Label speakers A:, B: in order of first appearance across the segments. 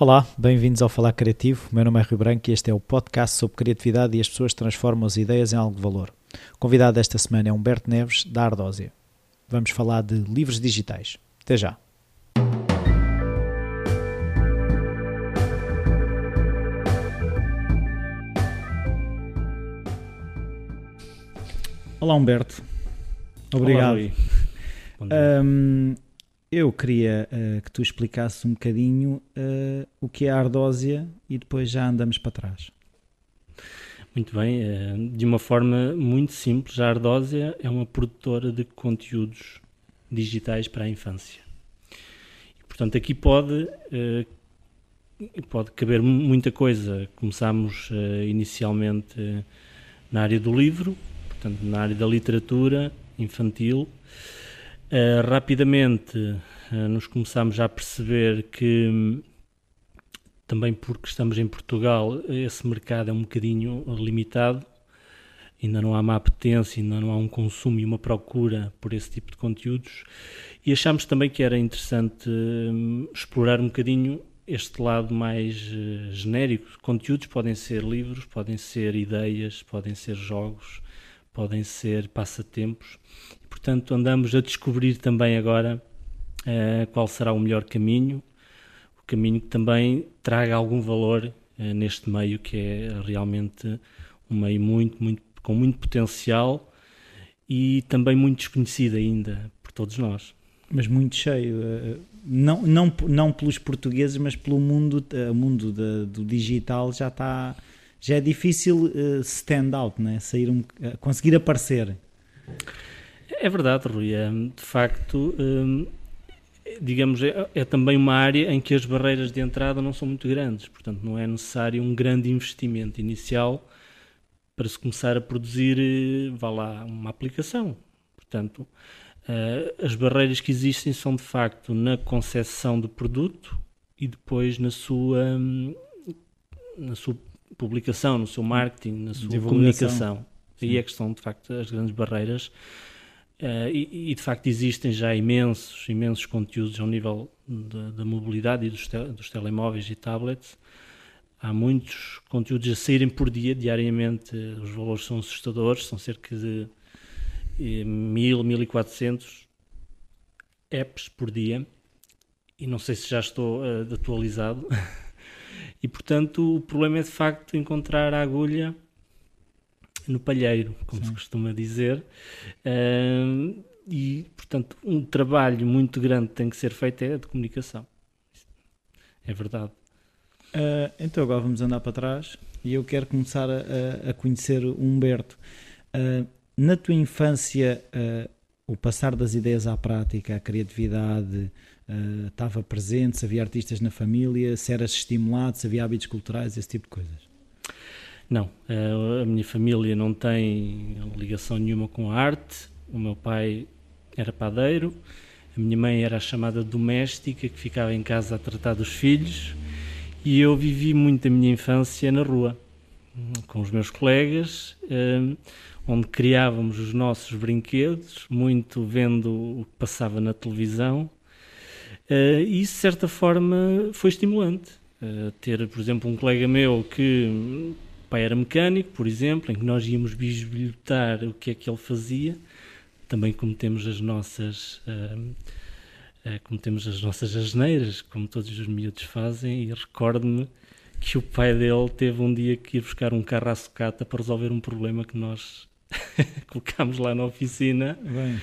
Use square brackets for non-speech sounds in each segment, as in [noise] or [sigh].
A: Olá, bem-vindos ao Falar Criativo. Meu nome é Rui Branco e este é o podcast sobre criatividade e as pessoas transformam as ideias em algo de valor. O convidado desta semana é Humberto Neves, da Ardósia. Vamos falar de livros digitais. Até já. Olá, Humberto. Obrigado.
B: Olá,
A: eu queria uh, que tu explicasses um bocadinho uh, o que é a ardósia e depois já andamos para trás.
B: Muito bem, eh, de uma forma muito simples, a Ardósia é uma produtora de conteúdos digitais para a infância. E, portanto, aqui pode, pode caber muita coisa. Começámos inicialmente na área do livro, portanto, na área da literatura infantil, Uh, rapidamente uh, nos começámos a perceber que, também porque estamos em Portugal, esse mercado é um bocadinho limitado, ainda não há uma apetência, ainda não há um consumo e uma procura por esse tipo de conteúdos, e achámos também que era interessante uh, explorar um bocadinho este lado mais genérico. Conteúdos podem ser livros, podem ser ideias, podem ser jogos, podem ser passatempos portanto, andamos a descobrir também agora uh, qual será o melhor caminho, o caminho que também traga algum valor uh, neste meio, que é realmente um meio muito, muito, com muito potencial e também muito desconhecido ainda por todos nós.
A: Mas muito cheio, eh, não, não, não pelos portugueses, mas pelo mundo, o mundo do digital já está, já é difícil stand out, né? Sair um, conseguir aparecer.
B: É verdade, Rui. É, de facto, hum, digamos, é, é, também uma área em que as barreiras de entrada não são muito grandes. Portanto, não é necessário um grande investimento inicial para se começar a produzir, eh, vá lá, uma aplicação. Portanto, eh, as barreiras que existem são de facto na concepção do produto e depois na sua, hum, na sua publicação, no seu marketing, na sua comunicação. Aí é que estão, de facto, as grandes barreiras Uh, e, e, de facto existem já imensos, imensos conteúdos ao nível da mobilidade e dos, te, dos, telemóveis e tablets. Há muitos conteúdos a saírem por dia, diariamente. Os valores são assustadores, são cerca de eh, 1000, 1400 apps por dia. E não sei se já estou uh, atualizado. [laughs] e portanto, o problema é de facto encontrar a agulha no palheiro, como Sim. se costuma dizer. Uh, e, portanto, um trabalho muito grande tem que ser feito é de comunicação. É verdade.
A: Uh, então agora vamos andar para trás e eu quero começar a, a conhecer o Humberto. Uh, na tua infância, uh, o passar das ideias à prática, a criatividade estava presente, se havia artistas na família, se eras estimulado, se havia hábitos culturais, esse tipo de coisas?
B: Não, a minha família não tem ligação nenhuma com a arte. O meu pai era padeiro, a minha mãe era a chamada doméstica que ficava em casa a tratar dos filhos e eu vivi muito a minha infância na rua com os meus colegas, eh, onde criávamos os nossos brinquedos, muito vendo o que passava na televisão. Eh, e isso, de certa forma, foi estimulante. Eh, ter, por exemplo, um colega meu que pai era mecânico, por exemplo, em que nós íamos bisbilhotar o que é que ele fazia. Também cometemos as nossas uh, uh, cometemos as nossas asneiras, como todos os miúdos fazem, e recordo-me que o pai dele teve um dia que ir buscar um carro à sucata para resolver um problema que nós [laughs] colocámos lá na oficina.
A: Bem,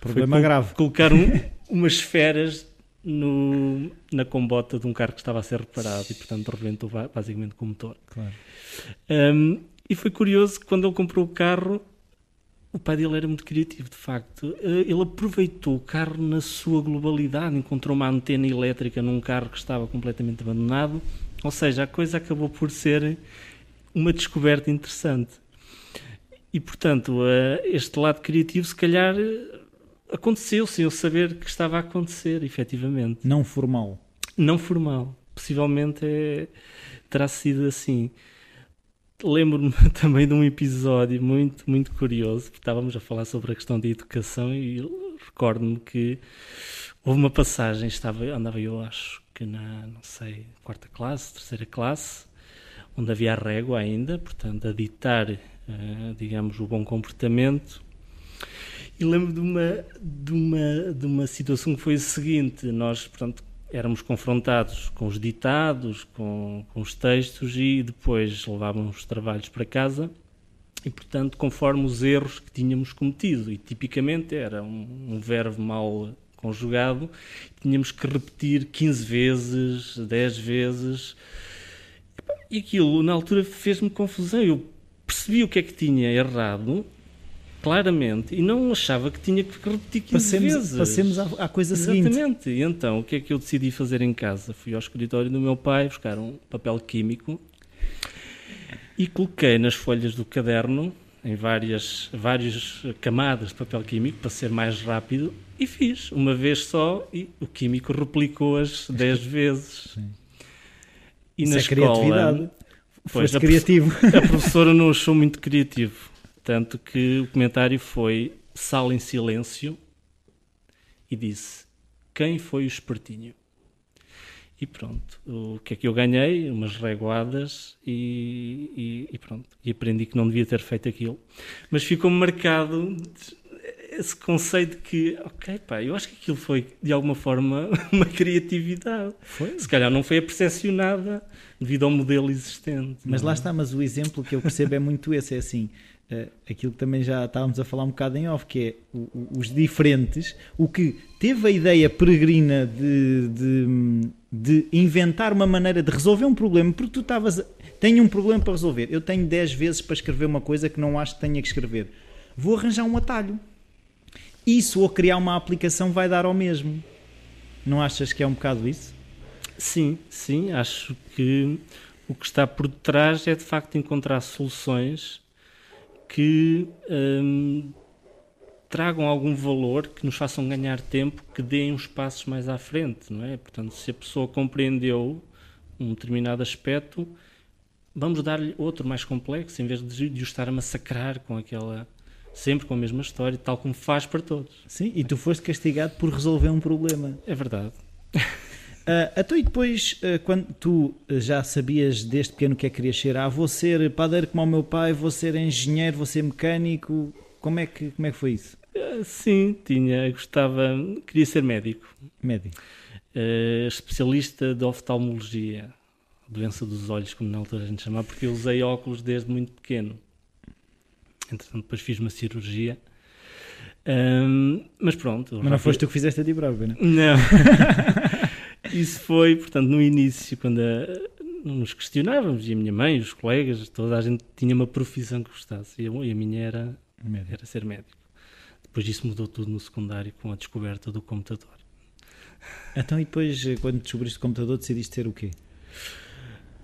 A: problema grave.
B: Colocar um, [laughs] umas esferas no, na combota de um carro que estava a ser reparado e, portanto, rebentou basicamente com o motor.
A: Claro.
B: Um, e foi curioso que quando ele comprou o carro, o pai dele era muito criativo, de facto. Eh, ele aproveitou o carro na sua globalidade, encontrou uma antena elétrica num carro que estava completamente abandonado. Ou seja, a coisa acabou por ser uma descoberta interessante. E, portanto, eh, este lado criativo, se calhar, aconteceu sem eu saber que estava a acontecer, efetivamente.
A: Não formal.
B: Não formal. Possivelmente é, terá sido assim. Lembro-me [laughs] também de um episódio muito, muito curioso, porque estávamos a falar sobre a questão da educação e recordo-me que houve uma passagem, estava, andava eu, acho que na, não sei, quarta classe, terceira classe, onde havia a régua ainda, portanto, a ditar, uh, digamos, o bom comportamento. E lembro de uma, de, uma, de uma situação que foi a seguinte: nós, portanto, éramos confrontados com os ditados, com, com os textos e depois levávamos os trabalhos para casa e, portanto, conforme os erros que tínhamos cometido. E tipicamente era um, um verbo mal conjugado, tínhamos que repetir 15 vezes, 10 vezes. E aquilo, na altura, fez-me confusão. Eu percebi o que é que tinha errado, claramente, e não achava que tinha que repetir 15
A: passemos,
B: vezes.
A: Passemos à, à coisa
B: Exatamente.
A: seguinte.
B: Exatamente. E então, o que é que eu decidi fazer em casa? Fui ao escritório do meu pai buscar um papel químico e coloquei nas folhas do caderno, em várias, várias camadas de papel químico, para ser mais rápido, e fiz uma vez só e o químico replicou-as 10 [laughs] vezes.
A: Sim.
B: E
A: Isso
B: na
A: é
B: escola,
A: criatividade.
B: Pois,
A: Foste
B: a
A: criativo.
B: a professora não achou muito criativo. Tanto que o comentário foi sala em silêncio e disse: Quem foi o espertinho? E pronto, o que é que eu ganhei? Umas reguadas e, e, e pronto. E aprendi que não devia ter feito aquilo. Mas ficou marcado esse conceito que, ok, pá, eu acho que aquilo foi de alguma forma [laughs] uma criatividade.
A: Foi.
B: Se calhar não foi a percepcionada devido ao modelo existente.
A: Mas lá
B: é?
A: está, mas o exemplo que eu percebo é muito esse, é assim, uh, aquilo que também já estávamos a falar um bocado em off, que é o, o, os diferentes, o que teve a ideia peregrina de, de, de, inventar uma maneira de resolver um problema, porque tu estavas, tenho um problema para resolver, eu tenho 10 vezes para escrever uma coisa que não acho que tenha que escrever, vou arranjar um atalho. Isso ou criar uma aplicação vai dar ao mesmo. Não achas que é um bocado isso?
B: Sim, sim, acho que o que está por detrás é de facto encontrar soluções que hum, tragam algum valor, que nos façam ganhar tempo, que deem uns passos mais à frente, não é? Portanto, se a pessoa compreendeu um determinado aspecto, vamos dar-lhe outro mais complexo, em vez de, de o estar a massacrar com aquela sempre com a mesma história, tal como faz para todos.
A: Sim, e tu foste castigado por resolver um problema.
B: É verdade.
A: Uh, [laughs] então e depois, uh, quando tu já sabias desde pequeno que é que querias ser, ah, vou ser padeiro como o meu pai, vou ser engenheiro, vou ser mecânico, como é que, como é que foi isso?
B: Uh, sim, tinha, gostava, queria ser médico.
A: Médico.
B: especialista de oftalmologia, doença dos olhos, como na altura a gente chamava, porque eu usei óculos desde muito pequeno. Entretanto, depois fiz uma cirurgia. Um, mas pronto.
A: Mas não foste tu que fizeste a ti próprio, não?
B: Não. [laughs] Isso foi, portanto, no início, quando a, nos questionávamos, e a minha mãe, os colegas, toda a gente tinha uma profissão que gostasse, e a, e a minha era,
A: médico.
B: era ser médico. Depois disso mudou tudo no secundário com a descoberta do computador.
A: Então, e depois, quando descobriste o computador, decidiste ser o quê?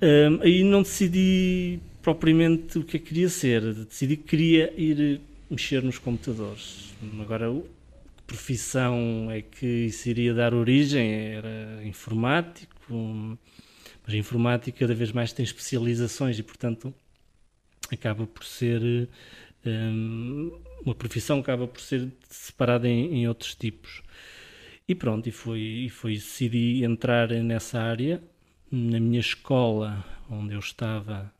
B: Um, aí não decidi propriamente o que que queria ser, decidi que queria ir mexer nos computadores. Agora, que profissão é que isso iria dar origem? Era informático, mas a informática cada vez mais tem especializações e, portanto, acaba por ser um, uma profissão acaba por ser separada em, em outros tipos. E pronto, e foi, e foi decidi entrar nessa área. Na minha escola, onde eu estava,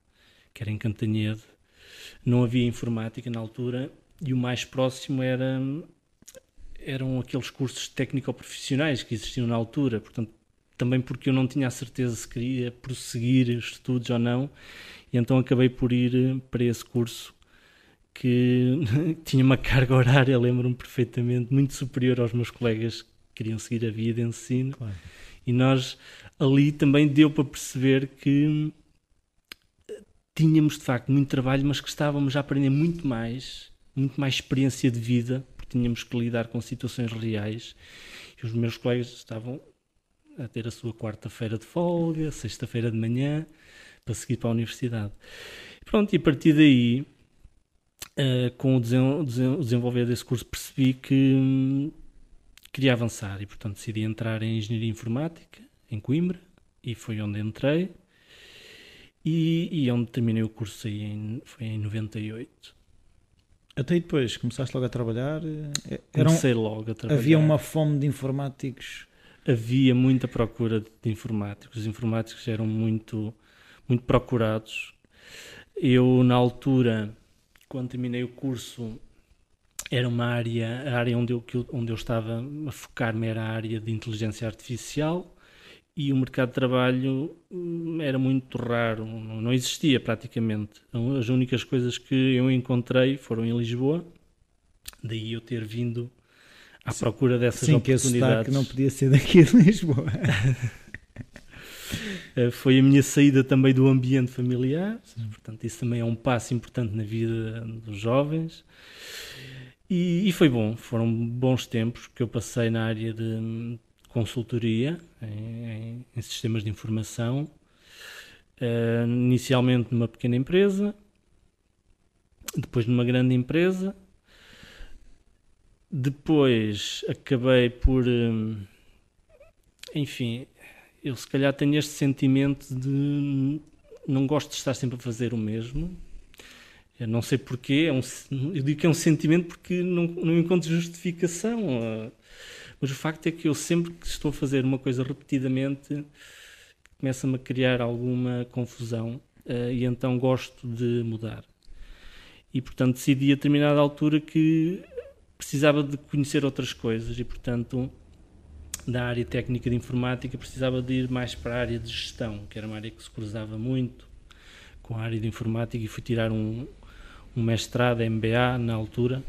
B: que era em Cantanhede, não havia informática na altura e o mais próximo era, eram aqueles cursos técnico-profissionais que existiam na altura. Portanto, também porque eu não tinha a certeza se queria prosseguir os estudos ou não, e então acabei por ir para esse curso que [laughs] tinha uma carga horária, lembro-me perfeitamente, muito superior aos meus colegas que queriam seguir a via de ensino.
A: Claro.
B: E nós ali também deu para perceber que tínhamos de facto muito trabalho, mas que estávamos a aprender muito mais, muito mais experiência de vida, porque tínhamos que lidar com situações reais. E os meus colegas estavam a ter a sua quarta-feira de folga, sexta-feira de manhã, para seguir para a universidade. Pronto, e a partir daí, uh, com o, desen desen desenvolver desse curso, percebi que hum, queria avançar e, portanto, decidi entrar em Engenharia Informática, em Coimbra, e foi onde entrei. E, e onde terminei o curso aí em, foi em 98.
A: Até depois, começaste logo a trabalhar?
B: Eh, Era Comecei logo a trabalhar.
A: Havia uma fome de informáticos?
B: Havia muita procura de informáticos. Os informáticos eram muito, muito procurados. Eu, na altura, quando terminei o curso, era uma área, a área onde eu, onde eu estava a focar-me era a área de inteligência artificial e o mercado de trabalho hum, era muito raro, não existia praticamente. Então, as únicas coisas que eu encontrei foram em Lisboa, daí eu ter vindo à sim, procura dessas sim, oportunidades.
A: Que não podia ser daqui de Lisboa. [laughs]
B: Eh, foi a minha saída também do ambiente familiar, portanto, isso também é um passo importante na vida dos jovens. E, e foi bom, foram bons tempos que eu passei na área de consultoria em, em sistemas de informação, uh, inicialmente numa pequena empresa, depois numa grande empresa, depois acabei por. Um, enfim, eu se calhar tenho este sentimento de não gosto de estar sempre a fazer o mesmo. Eu não sei porquê, é um, eu digo que é um sentimento porque não, não encontro justificação. Uh, mas o facto é que eu sempre que estou a fazer uma coisa repetidamente começa-me a criar alguma confusão uh, e então gosto de mudar. E portanto decidi a determinada altura que precisava de conhecer outras coisas e portanto da área técnica de informática precisava de ir mais para a área de gestão, que era uma área que se cruzava muito com a área de informática e fui tirar um, um mestrado MBA na altura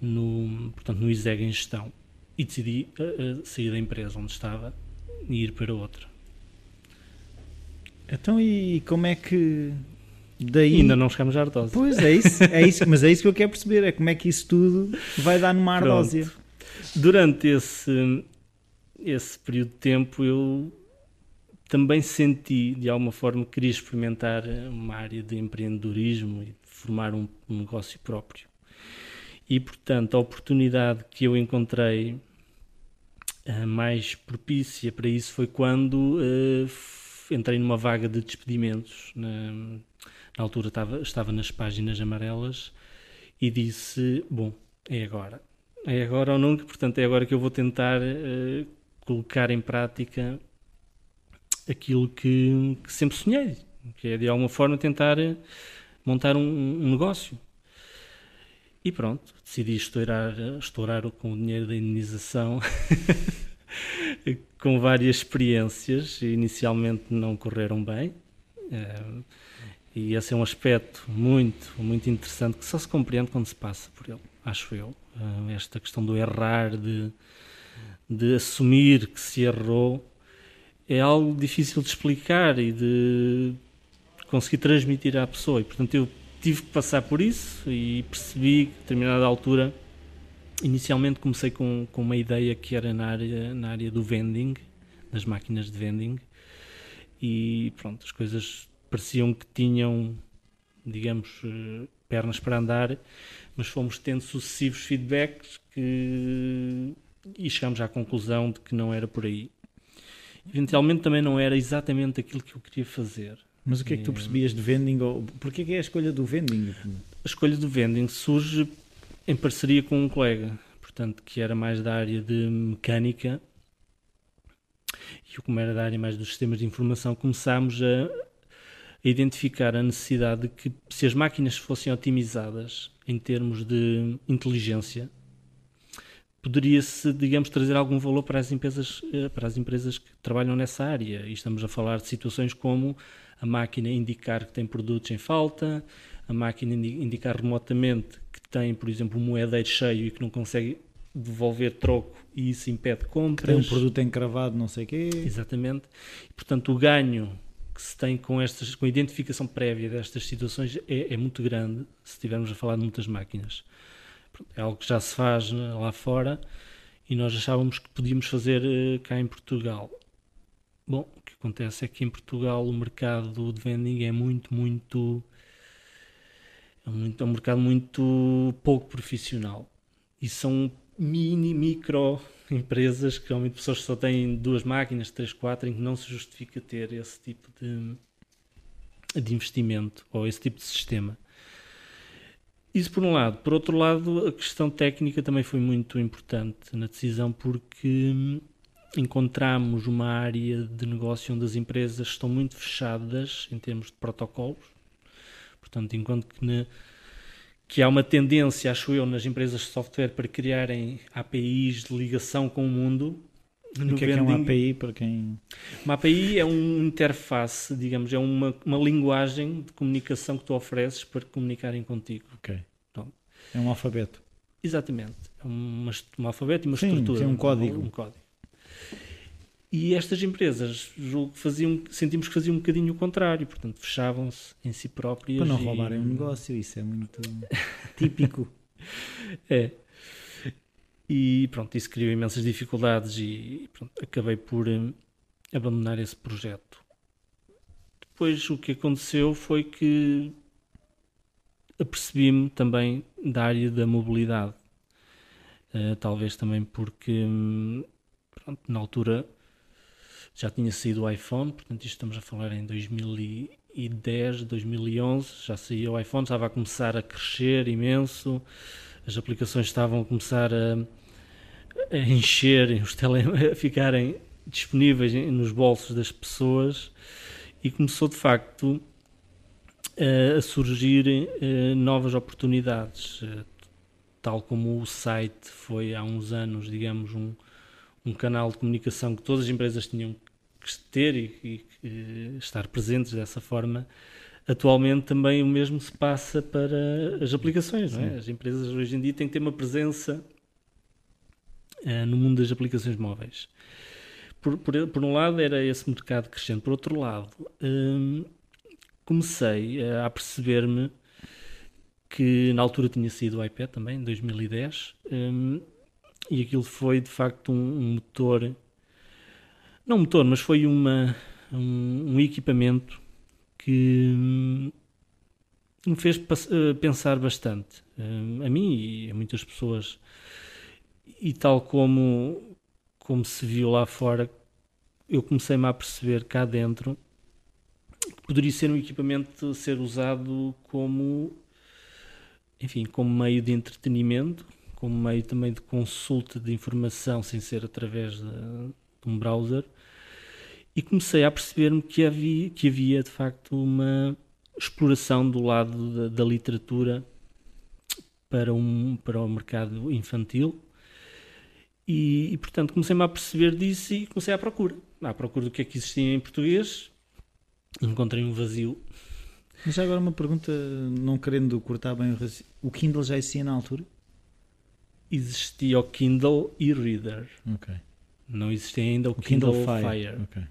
B: no, portanto, no ISEG em gestão e decidi uh, sair da empresa onde estava e ir para outra.
A: Então, e como é que daí.
B: Ainda não chegamos à ardósia.
A: Pois é isso, é isso, mas é isso que eu quero perceber: é como é que isso tudo vai dar numa ardósia.
B: Durante esse, esse período de tempo, eu também senti, de alguma forma, que queria experimentar uma área de empreendedorismo e formar um, um negócio próprio. E, portanto, a oportunidade que eu encontrei uh, mais propícia para isso foi quando uh, entrei numa vaga de despedimentos. Na, na altura estava, estava nas páginas amarelas e disse: Bom, é agora. É agora ou nunca, portanto, é agora que eu vou tentar uh, colocar em prática aquilo que, que, sempre sonhei, que é de alguma forma tentar montar um, um negócio. E pronto, decidi estourar, estourar com o dinheiro da indenização [laughs] com várias experiências. Inicialmente não correram bem. Eh, e esse é um aspecto muito, muito interessante que só se compreende quando se passa por ele, acho eu. Eh, esta questão do errar, de, de assumir que se errou, é algo difícil de explicar e de conseguir transmitir à pessoa. E, portanto, eu tive que passar por isso e percebi que a determinada altura inicialmente comecei com, com uma ideia que era na área, na área do vending, das máquinas de vending e pronto, as coisas pareciam que tinham digamos eh, pernas para andar mas fomos tendo sucessivos feedbacks que e chegámos à conclusão de que não era por aí. Eventualmente também não era exatamente aquilo que eu queria fazer
A: mas o que é que tu percebias de vending? Ou, porquê que é a escolha do vending?
B: A escolha do vending surge em parceria com um colega, portanto, que era mais da área de mecânica e como era da área mais dos sistemas de informação, começámos a, a identificar a necessidade de que se as máquinas fossem otimizadas em termos de inteligência, poderia-se, digamos, trazer algum valor para as empresas, eh, para as empresas que trabalham nessa área. E estamos a falar de situações como a máquina indicar que tem produtos em falta, a máquina indicar remotamente que tem, por exemplo, um moedeiro cheio e que não consegue devolver troco e isso impede compras.
A: Tem um produto encravado, não sei o quê.
B: Exatamente. E, portanto, o ganho que se tem com, estas, com a identificação prévia destas situações é, é muito grande, se estivermos a falar de muitas máquinas. É algo que já se faz né, lá fora e nós achávamos que podíamos fazer uh, cá em Portugal. Bom, que acontece é que em Portugal o mercado de vending é muito, muito. É, muito, é um mercado muito pouco profissional. E são mini, micro empresas que realmente pessoas que só têm duas máquinas, três, quatro, em que não se justifica ter esse tipo de, de investimento ou esse tipo de sistema. Isso por um lado. Por outro lado, a questão técnica também foi muito importante na decisão, porque hum, encontramos uma área de negócio onde as empresas estão muito fechadas em termos de protocolos. Portanto, enquanto que, na, que há uma tendência, acho eu, nas empresas de software para criarem APIs de ligação com o mundo.
A: O que é, que é uma API para quem.
B: Uma API é uma interface, digamos, é uma, uma linguagem de comunicação que tu ofereces para comunicarem contigo.
A: Ok. Então, é um alfabeto.
B: Exatamente. É uma, um alfabeto e uma
A: sim,
B: estrutura.
A: Sim, um código.
B: Um, um código. E estas empresas, julgo que faziam, sentimos que faziam um bocadinho o contrário, portanto, fechavam-se em si próprias.
A: Para não
B: e...
A: roubarem um negócio, isso é muito [laughs] típico.
B: É. E pronto, isso criou imensas dificuldades e pronto, acabei por um, abandonar esse projeto. Depois o que aconteceu foi que apercebi-me também da área da mobilidade. Uh, talvez também porque hum, pronto, na altura já tinha saído o iPhone, portanto isto estamos a falar em 2010, 2011, já saía o iPhone, estava a começar a crescer imenso, as aplicações estavam a começar a, a encher, os tele, [laughs] a ficarem disponíveis nos bolsos das pessoas e começou de facto a surgir novas oportunidades, tal como o site foi há uns anos, digamos, um, um canal de comunicação que todas as empresas tinham que ter e, e, e estar presentes dessa forma, atualmente também o mesmo se passa para as aplicações. É? As empresas hoje em dia têm que ter uma presença uh, no mundo das aplicações móveis. Por, por, por, um lado, era esse mercado crescente. Por outro lado, um, comecei a perceber-me que na altura tinha sido o iPad também, em 2010, um, e aquilo foi de facto um, um motor não motor, mas foi uma, um, um equipamento que hum, me fez uh, pensar bastante. Uh, a mim e a muitas pessoas. E tal como, como se viu lá fora, eu comecei-me a perceber cá dentro que poderia ser um equipamento ser usado como, enfim, como meio de entretenimento, como meio também de consulta de informação sem ser através de, de um browser e comecei a perceber-me que havia, que havia de facto uma exploração do lado da, da, literatura para, um, para o mercado infantil. E, e portanto comecei-me a perceber disso e comecei à procura. À procura do que é que existia em português. Encontrei um vazio.
A: Mas agora uma pergunta não querendo cortar bem o o Kindle já existia na altura?
B: Existia o Kindle e-Reader
A: ok
B: não existia ainda o, o Kindle, Kindle, Fire,
A: Fire. Okay.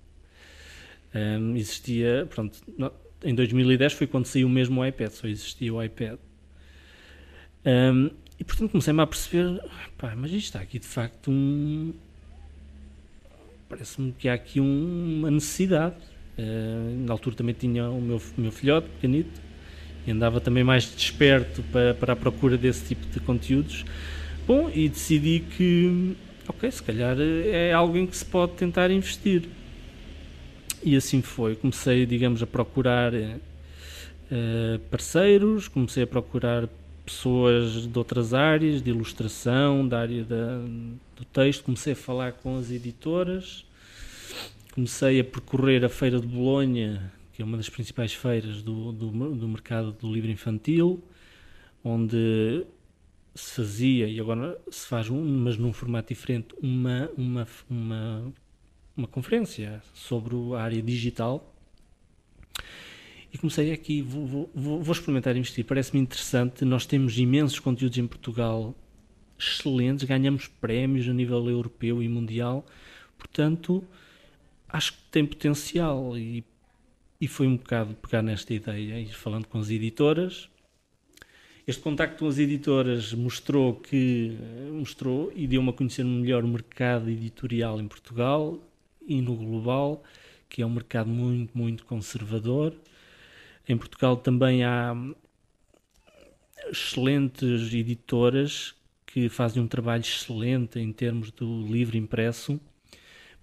B: Um, existia, pronto, em 2010 foi quando saiu mesmo o iPad, só existia o iPad. Um, e portanto comecei-me a perceber, pá, mas isto está aqui de facto um. Parece-me que há aqui um, uma necessidade. Uh, na altura também tinha o meu, meu filhote pequenito e andava também mais desperto para, para a procura desse tipo de conteúdos. Bom, e decidi que, ok, se calhar é algo em que se pode tentar investir. E assim foi. Comecei, digamos, a procurar uh, parceiros, comecei a procurar pessoas de outras áreas, de ilustração, da área da, do texto, comecei a falar com as editoras, comecei a percorrer a Feira de Bolonha, que é uma das principais feiras do, do, do mercado do livro infantil, onde se fazia, e agora se faz, um, mas num formato diferente, uma, uma, uma uma conferência sobre a área digital. E comecei aqui, vou, vou, vou experimentar investir, parece-me interessante, nós temos imensos conteúdos em Portugal excelentes, ganhamos prémios a nível europeu e mundial, portanto acho que tem potencial. E, e foi um bocado pegar nesta ideia, ir falando com as editoras, este contacto com as editoras mostrou que mostrou e deu-me a conhecer melhor o mercado editorial em Portugal, e no global, que é um mercado muito, muito conservador. Em Portugal também há excelentes editoras que fazem um trabalho excelente em termos do livro impresso,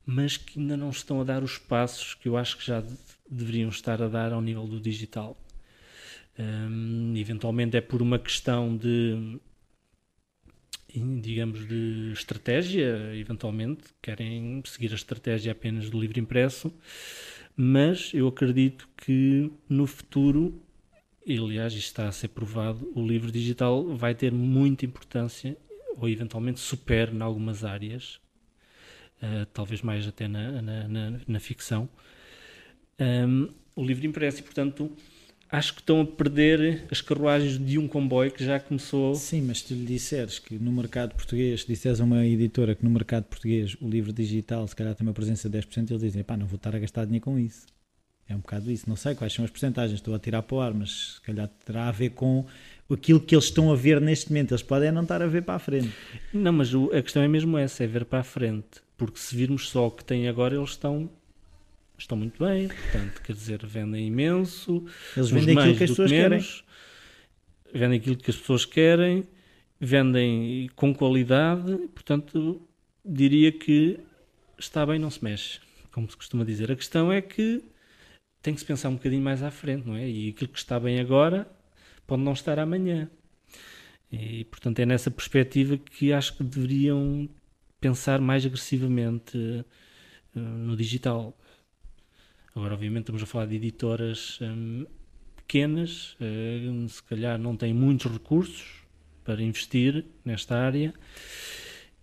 B: mas que ainda não estão a dar os passos que eu acho que já deveriam estar a dar ao nível do digital. Um, eventualmente é por uma questão de digamos de estratégia, eventualmente querem seguir a estratégia apenas do livro impresso, mas eu acredito que no futuro, e aliás isto está a ser provado, o livro digital vai ter muita importância ou eventualmente supere em algumas áreas, uh, talvez mais até na, na, na, na ficção, um, o livro impresso e portanto acho que estão a perder as carruagens de um comboio que já começou.
A: Sim, mas se tu lhe disseres que no mercado português, se disseres a uma editora que no mercado português o livro digital se calhar tem uma presença de 10%, eles dizem, pá, não vou estar a gastar dinheiro com isso. É um bocado isso. Não sei quais são as porcentagens, estou a tirar para o ar, mas se calhar terá a ver com aquilo que eles estão a ver neste momento. Eles podem não estar a ver para a frente.
B: Não, mas a questão é mesmo essa, é ver para a frente. Porque se virmos só o que tem agora, eles estão estão muito bem, portanto, quer dizer, vendem imenso.
A: Eles vendem aquilo que as pessoas menos,
B: querem. Vendem aquilo que as pessoas querem, vendem com qualidade, portanto, diria que está bem, não se mexe, como se costuma dizer. A questão é que tem que se pensar um bocadinho mais à frente, não é? E aquilo que está bem agora pode não estar amanhã. E, portanto, é nessa perspectiva que acho que deveriam pensar mais agressivamente uh, no digital. Agora, obviamente, estamos a falar de editoras hum, pequenas, uh, se calhar não têm muitos recursos para investir nesta área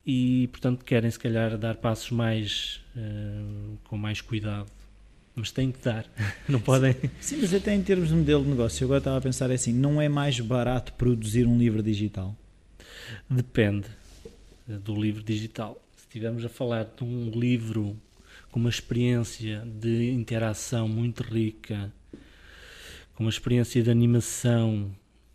B: e, portanto, querem, se calhar, dar passos mais uh, com mais cuidado. Mas têm que dar, [laughs] não podem.
A: Sim, mas até em termos de modelo de negócio, eu agora estava a pensar assim: não é mais barato produzir um livro digital?
B: Depende eh, do livro digital. Se estivermos a falar de um livro com uma experiência de interação muito rica, com uma experiência de animação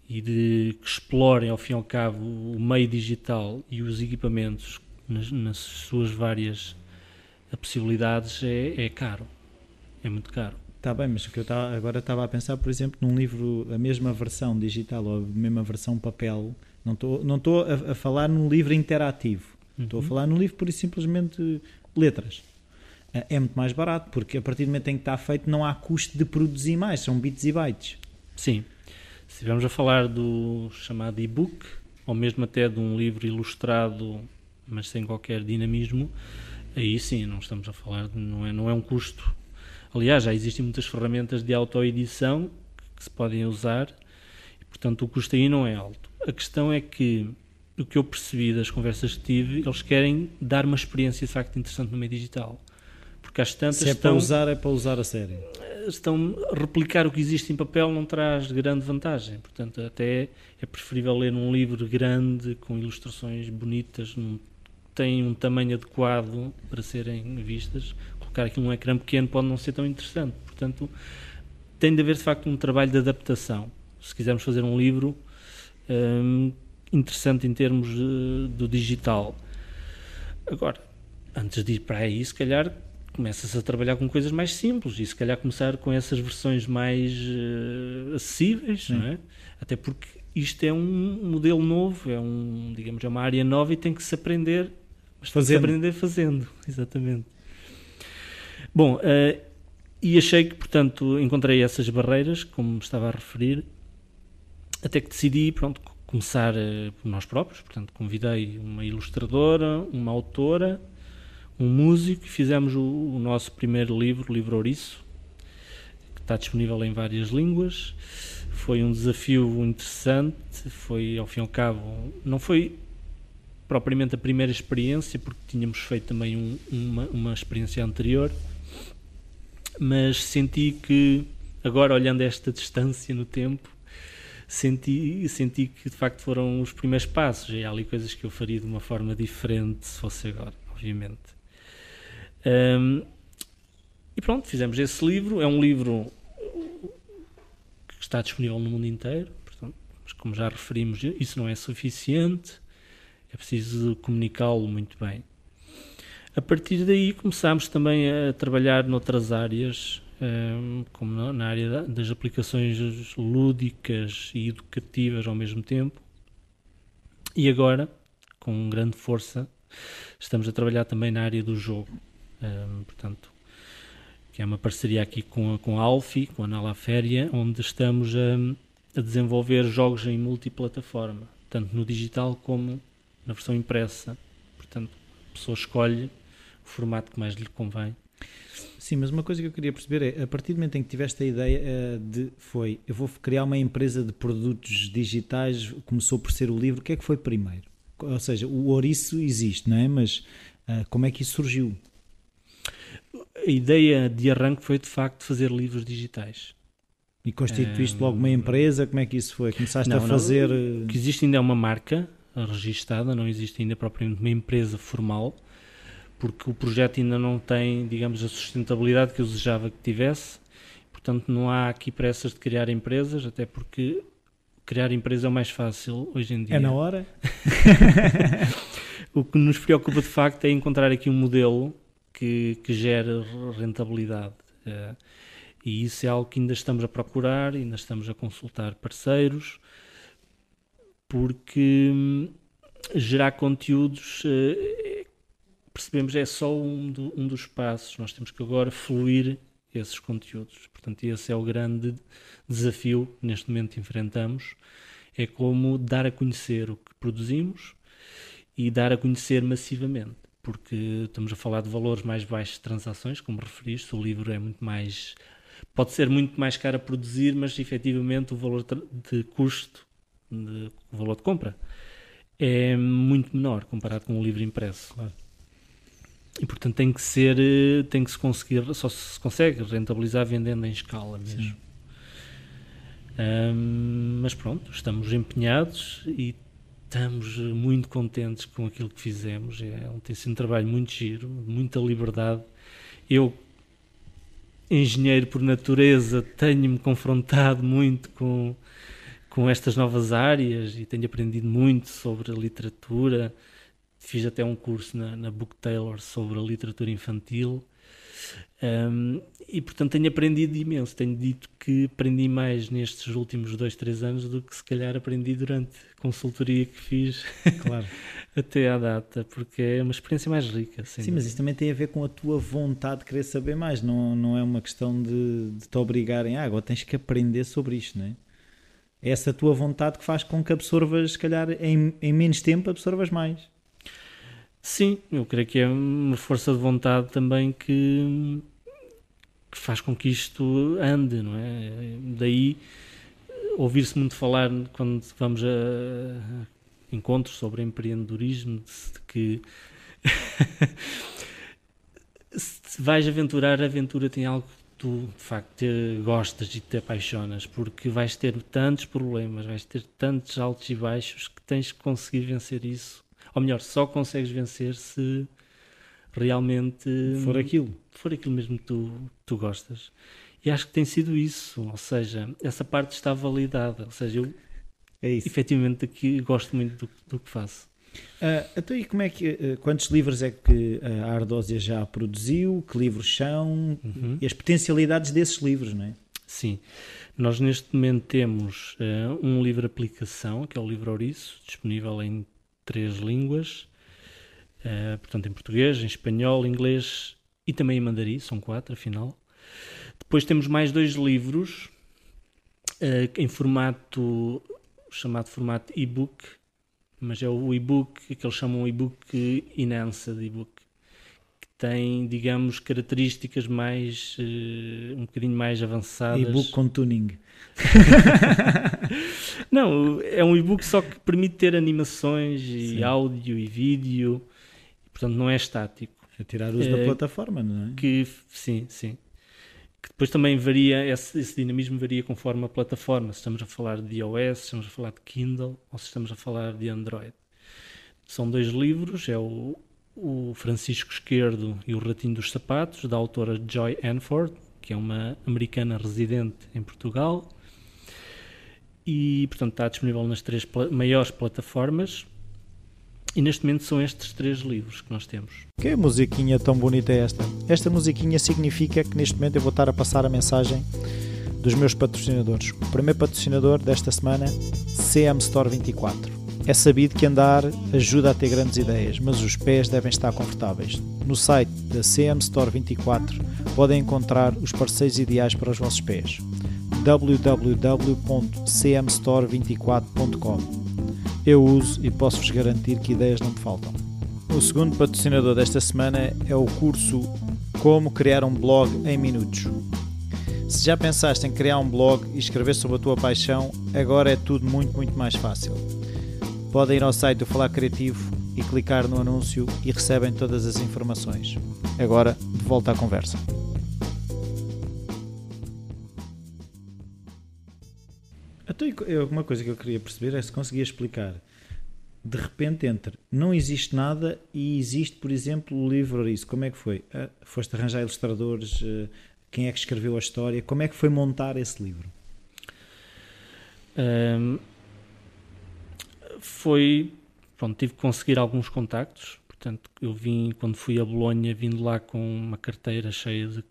B: e de que explorem ao fim e ao cabo o meio digital e os equipamentos nas, nas suas várias possibilidades é, é, caro, é muito caro.
A: Está bem, mas o que eu tava, agora estava a pensar, por exemplo, num livro, a mesma versão digital ou a mesma versão papel, não estou não a, a falar num livro interativo, uhum. estou a falar num livro por simplesmente letras é muito mais barato, porque a partir do momento em que está feito não há custo de produzir mais, são bits e bytes.
B: Sim. Se estivermos a falar do chamado e-book, ou mesmo até de um livro ilustrado, mas sem qualquer dinamismo, aí sim, não estamos a falar, de, não, é, não é um custo. Aliás, já existem muitas ferramentas de autoedição que se podem usar, e portanto o custo aí não é alto. A questão é que o que eu percebi das conversas que tive, eles querem dar uma experiência de facto interessante no meio digital porque às tantas
A: Se é
B: estão,
A: para usar, é para usar a sério.
B: Estão replicar o que existe em papel não traz grande vantagem. Portanto, até é preferível ler um livro grande com ilustrações bonitas, num, tem um tamanho adequado para serem vistas. Colocar aqui num ecrã pequeno pode não ser tão interessante. Portanto, tem de haver de facto um trabalho de adaptação. Se quisermos fazer um livro hum, interessante em termos de, do digital. Agora, antes de ir para aí, se calhar começa-se a trabalhar com coisas mais simples e se calhar começar com essas versões mais uh, acessíveis, não é? Até porque isto é um modelo novo, é um, digamos, é uma área nova e tem que se aprender, mas fazendo. Se aprender fazendo, [laughs] exatamente. Bom, uh, e achei que, portanto, encontrei essas barreiras, como estava a referir, até que decidi, pronto, começar uh, por nós próprios, portanto, convidei uma ilustradora, uma autora, um músico fizemos o, o, nosso primeiro livro, o livro Ouriço, que está disponível em várias línguas. Foi um desafio interessante, foi ao fim e ao cabo, não foi propriamente a primeira experiência, porque tínhamos feito também um, uma, uma experiência anterior, mas senti que, agora olhando esta distância no tempo, senti, senti que de facto foram os primeiros passos. E há ali coisas que eu faria de uma forma diferente se fosse agora, obviamente. Um, e pronto, fizemos esse livro. É um livro que está disponível no mundo inteiro, portanto, mas como já referimos, isso não é suficiente, é preciso comunicá-lo muito bem. A partir daí começámos também a trabalhar noutras áreas, como na área das aplicações lúdicas e educativas ao mesmo tempo. E agora, com grande força, estamos a trabalhar também na área do jogo. Um, portanto, que é uma parceria aqui com, com a Alfi, com a Nala Féria, onde estamos a, a desenvolver jogos em multiplataforma, tanto no digital como na versão impressa. Portanto, a pessoa escolhe o formato que mais lhe convém.
A: Sim, mas uma coisa que eu queria perceber é, a partir do momento em que tiveste a ideia uh, de, foi, eu vou criar uma empresa de produtos digitais, começou por ser o livro, o que é que foi primeiro? Ou seja, o ouriço existe, não é? Mas uh, como é que isso surgiu?
B: A ideia de arranque foi, de facto, fazer livros digitais.
A: E constituíste logo uma empresa? Como é que isso foi? Começaste não, a fazer. Não,
B: eh, o que existe ainda é uma marca registada, não existe ainda propriamente uma empresa formal, porque o projeto ainda não tem, digamos, a sustentabilidade que eu desejava que tivesse. Portanto, não há aqui pressas de criar empresas, até porque criar empresa é o mais fácil hoje em dia.
A: É na hora? [laughs] [laughs]
B: o que nos preocupa de facto é encontrar aqui um modelo que, que gere rentabilidade. Uh, e isso é algo que ainda estamos a procurar, ainda estamos a consultar parceiros, porque hum, gerar conteúdos, uh, percebemos, é só um, do, um dos passos. Nós temos que agora fluir esses conteúdos. Portanto, esse é o grande desafio que neste momento enfrentamos, é como dar a conhecer o que produzimos e dar a conhecer massivamente, porque estamos a falar de valores mais baixos de transações, como referiste, o livro é muito mais pode ser muito mais caro a produzir, mas efetivamente o valor de custo, de, o valor de compra, é muito menor comparado com o livro impresso. Claro. E portanto tem que ser, tem que se conseguir, só se consegue rentabilizar vendendo em escala mesmo. Um, mas pronto, estamos empenhados e estamos muito contentes com aquilo que fizemos. É, tem sido um trabalho muito giro, muita liberdade. Eu engenheiro por natureza, tenho-me confrontado muito com, com estas novas áreas e tenho aprendido muito sobre a literatura. Fiz até um curso na, na Book Taylor sobre a literatura infantil. Um, e portanto tenho aprendido imenso. Tenho dito que aprendi mais nestes últimos dois, três anos do que se calhar aprendi durante a consultoria que fiz. Claro. [laughs] até à data, porque é uma experiência mais rica.
A: Sim, mas isso também tem a ver com a tua vontade de querer saber mais, não, não é uma questão de, de te obrigarem, ah, agora tens que aprender sobre isto, não é? É essa tua vontade que faz com que absorvas, se calhar, em, em menos tempo, absorvas mais.
B: Sim, eu creio que é uma força de vontade também que, que faz com que isto ande, não é? Daí ouvir-se muito falar quando vamos a, encontros sobre empreendedorismo, de que [laughs] se vais aventurar, a aventura tem algo que tu de facto gostas e te apaixonas, porque vais ter tantos problemas, vais ter tantos altos e baixos que tens que conseguir vencer isso. Ou melhor, só consegues vencer se realmente
A: for aquilo,
B: for aquilo mesmo que tu, tu gostas. E acho que tem sido isso, ou seja, essa parte está validada. Ou seja, eu é isso. efetivamente aqui gosto muito do, do que faço.
A: Uh, então, e como é que, uh, quantos livros é que a Ardósia já produziu? Que livros são? Uhum. E as potencialidades desses livros, não é?
B: Sim. Nós neste momento temos uh, um livro aplicação, que é o livro Ouriço, disponível em três línguas, portanto em português, em espanhol, inglês e também em mandarim, são quatro afinal. Depois temos mais dois livros em formato chamado formato e-book, mas é o e-book que eles chamam e-book enhanced e-book, tem, digamos, características mais uh, um bocadinho mais avançadas.
A: E-book com tuning. [laughs]
B: não, é um e-book só que permite ter animações e sim. áudio e vídeo, portanto não é estático.
A: É tirar uso é, da plataforma, não é?
B: Que, sim, sim que depois também varia, esse, esse, dinamismo varia conforme a plataforma. Se estamos a falar de iOS, se estamos a falar de Kindle ou se estamos a falar de Android. São dois livros, é o, o Francisco Esquerdo e o Ratinho dos Sapatos, da autora Joy Anford, que é uma americana residente em Portugal. E, portanto, está disponível nas três maiores plataformas. E neste momento são estes três livros que nós temos.
A: Que musiquinha tão bonita é esta? Esta musiquinha significa que neste momento eu vou estar a passar a mensagem dos meus patrocinadores. O primeiro patrocinador desta semana, CM Store 24. É sabido que andar ajuda a ter grandes ideias, mas os pés devem estar confortáveis. No site da CM Store 24 podem encontrar os parceiros ideais para os vossos pés www.cmstore24.com. Eu uso e posso-vos garantir que ideias não me faltam. O segundo patrocinador desta semana é o curso Como Criar um Blog em Minutos. Se já pensaste em criar um blog e escrever sobre a tua paixão, agora é tudo muito, muito mais fácil. Podem ir ao site do Falar Criativo e clicar no anúncio e recebem todas as informações. Agora, de volta à conversa. Então, uma coisa que eu queria perceber é se conseguia explicar de repente entre não existe nada e existe, por exemplo, o livro isso. Como é que foi? Ah, foste arranjar ilustradores? Ah, quem é que escreveu a história? Como é que foi montar esse livro?
B: Um, foi. Pronto, tive que conseguir alguns contactos. Portanto, eu vim, quando fui a Bolonha, vindo lá com uma carteira cheia de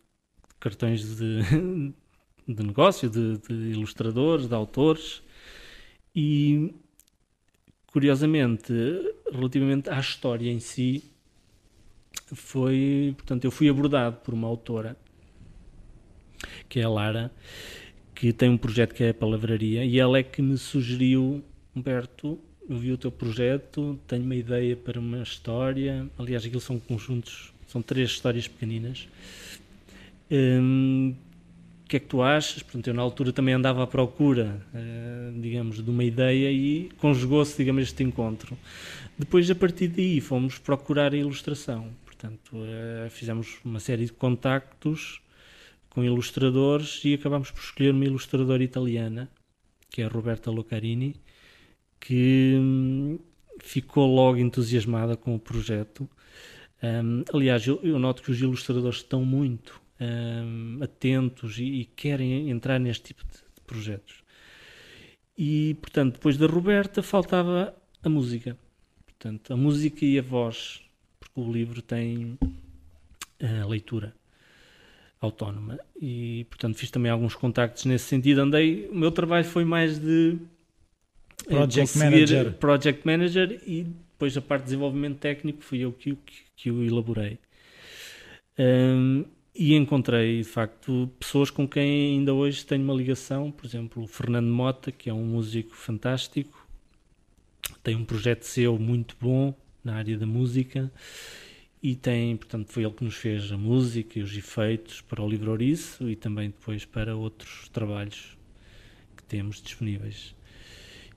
B: cartões de, [laughs] de negócio, de, de ilustradores, de autores. E curiosamente, relativamente à história em si, foi, portanto, eu fui abordado por uma autora, que é a Lara, que tem um projeto que é a Palavraria, e ela é que me sugeriu, Humberto, eu vi o teu projeto, tenho uma ideia para uma história, aliás, aquilo são conjuntos, são três histórias pequeninas, hum, que é que tu achas? Portanto, eu na altura também andava à procura, uh, digamos, de uma ideia e conjugou-se, digamos, este encontro. Depois, a partir daí, fomos procurar a ilustração. Portanto, uh, fizemos uma série de contactos com ilustradores e acabámos por escolher uma ilustradora italiana, que é a Roberta Locarini, que hum, ficou logo entusiasmada com o projeto. Um, aliás, eu, eu noto que os ilustradores estão muito um, atentos e, e, querem entrar neste tipo de, de, projetos. E, portanto, depois da Roberta faltava a música. Portanto, a música e a voz, porque o livro tem a leitura autónoma. E, portanto, fiz também alguns contactos nesse sentido. Andei, o meu trabalho foi mais de
A: Project Manager.
B: Project Manager e depois a parte de desenvolvimento técnico fui eu que, que, que o elaborei. Um, e encontrei, de facto, pessoas com quem ainda hoje tenho uma ligação. Por exemplo, o Fernando Mota, que é um músico fantástico, tem um projeto seu muito bom na área da música e tem, portanto, foi ele que nos fez a música e os efeitos para o livro Ouriço e também depois para outros trabalhos que temos disponíveis.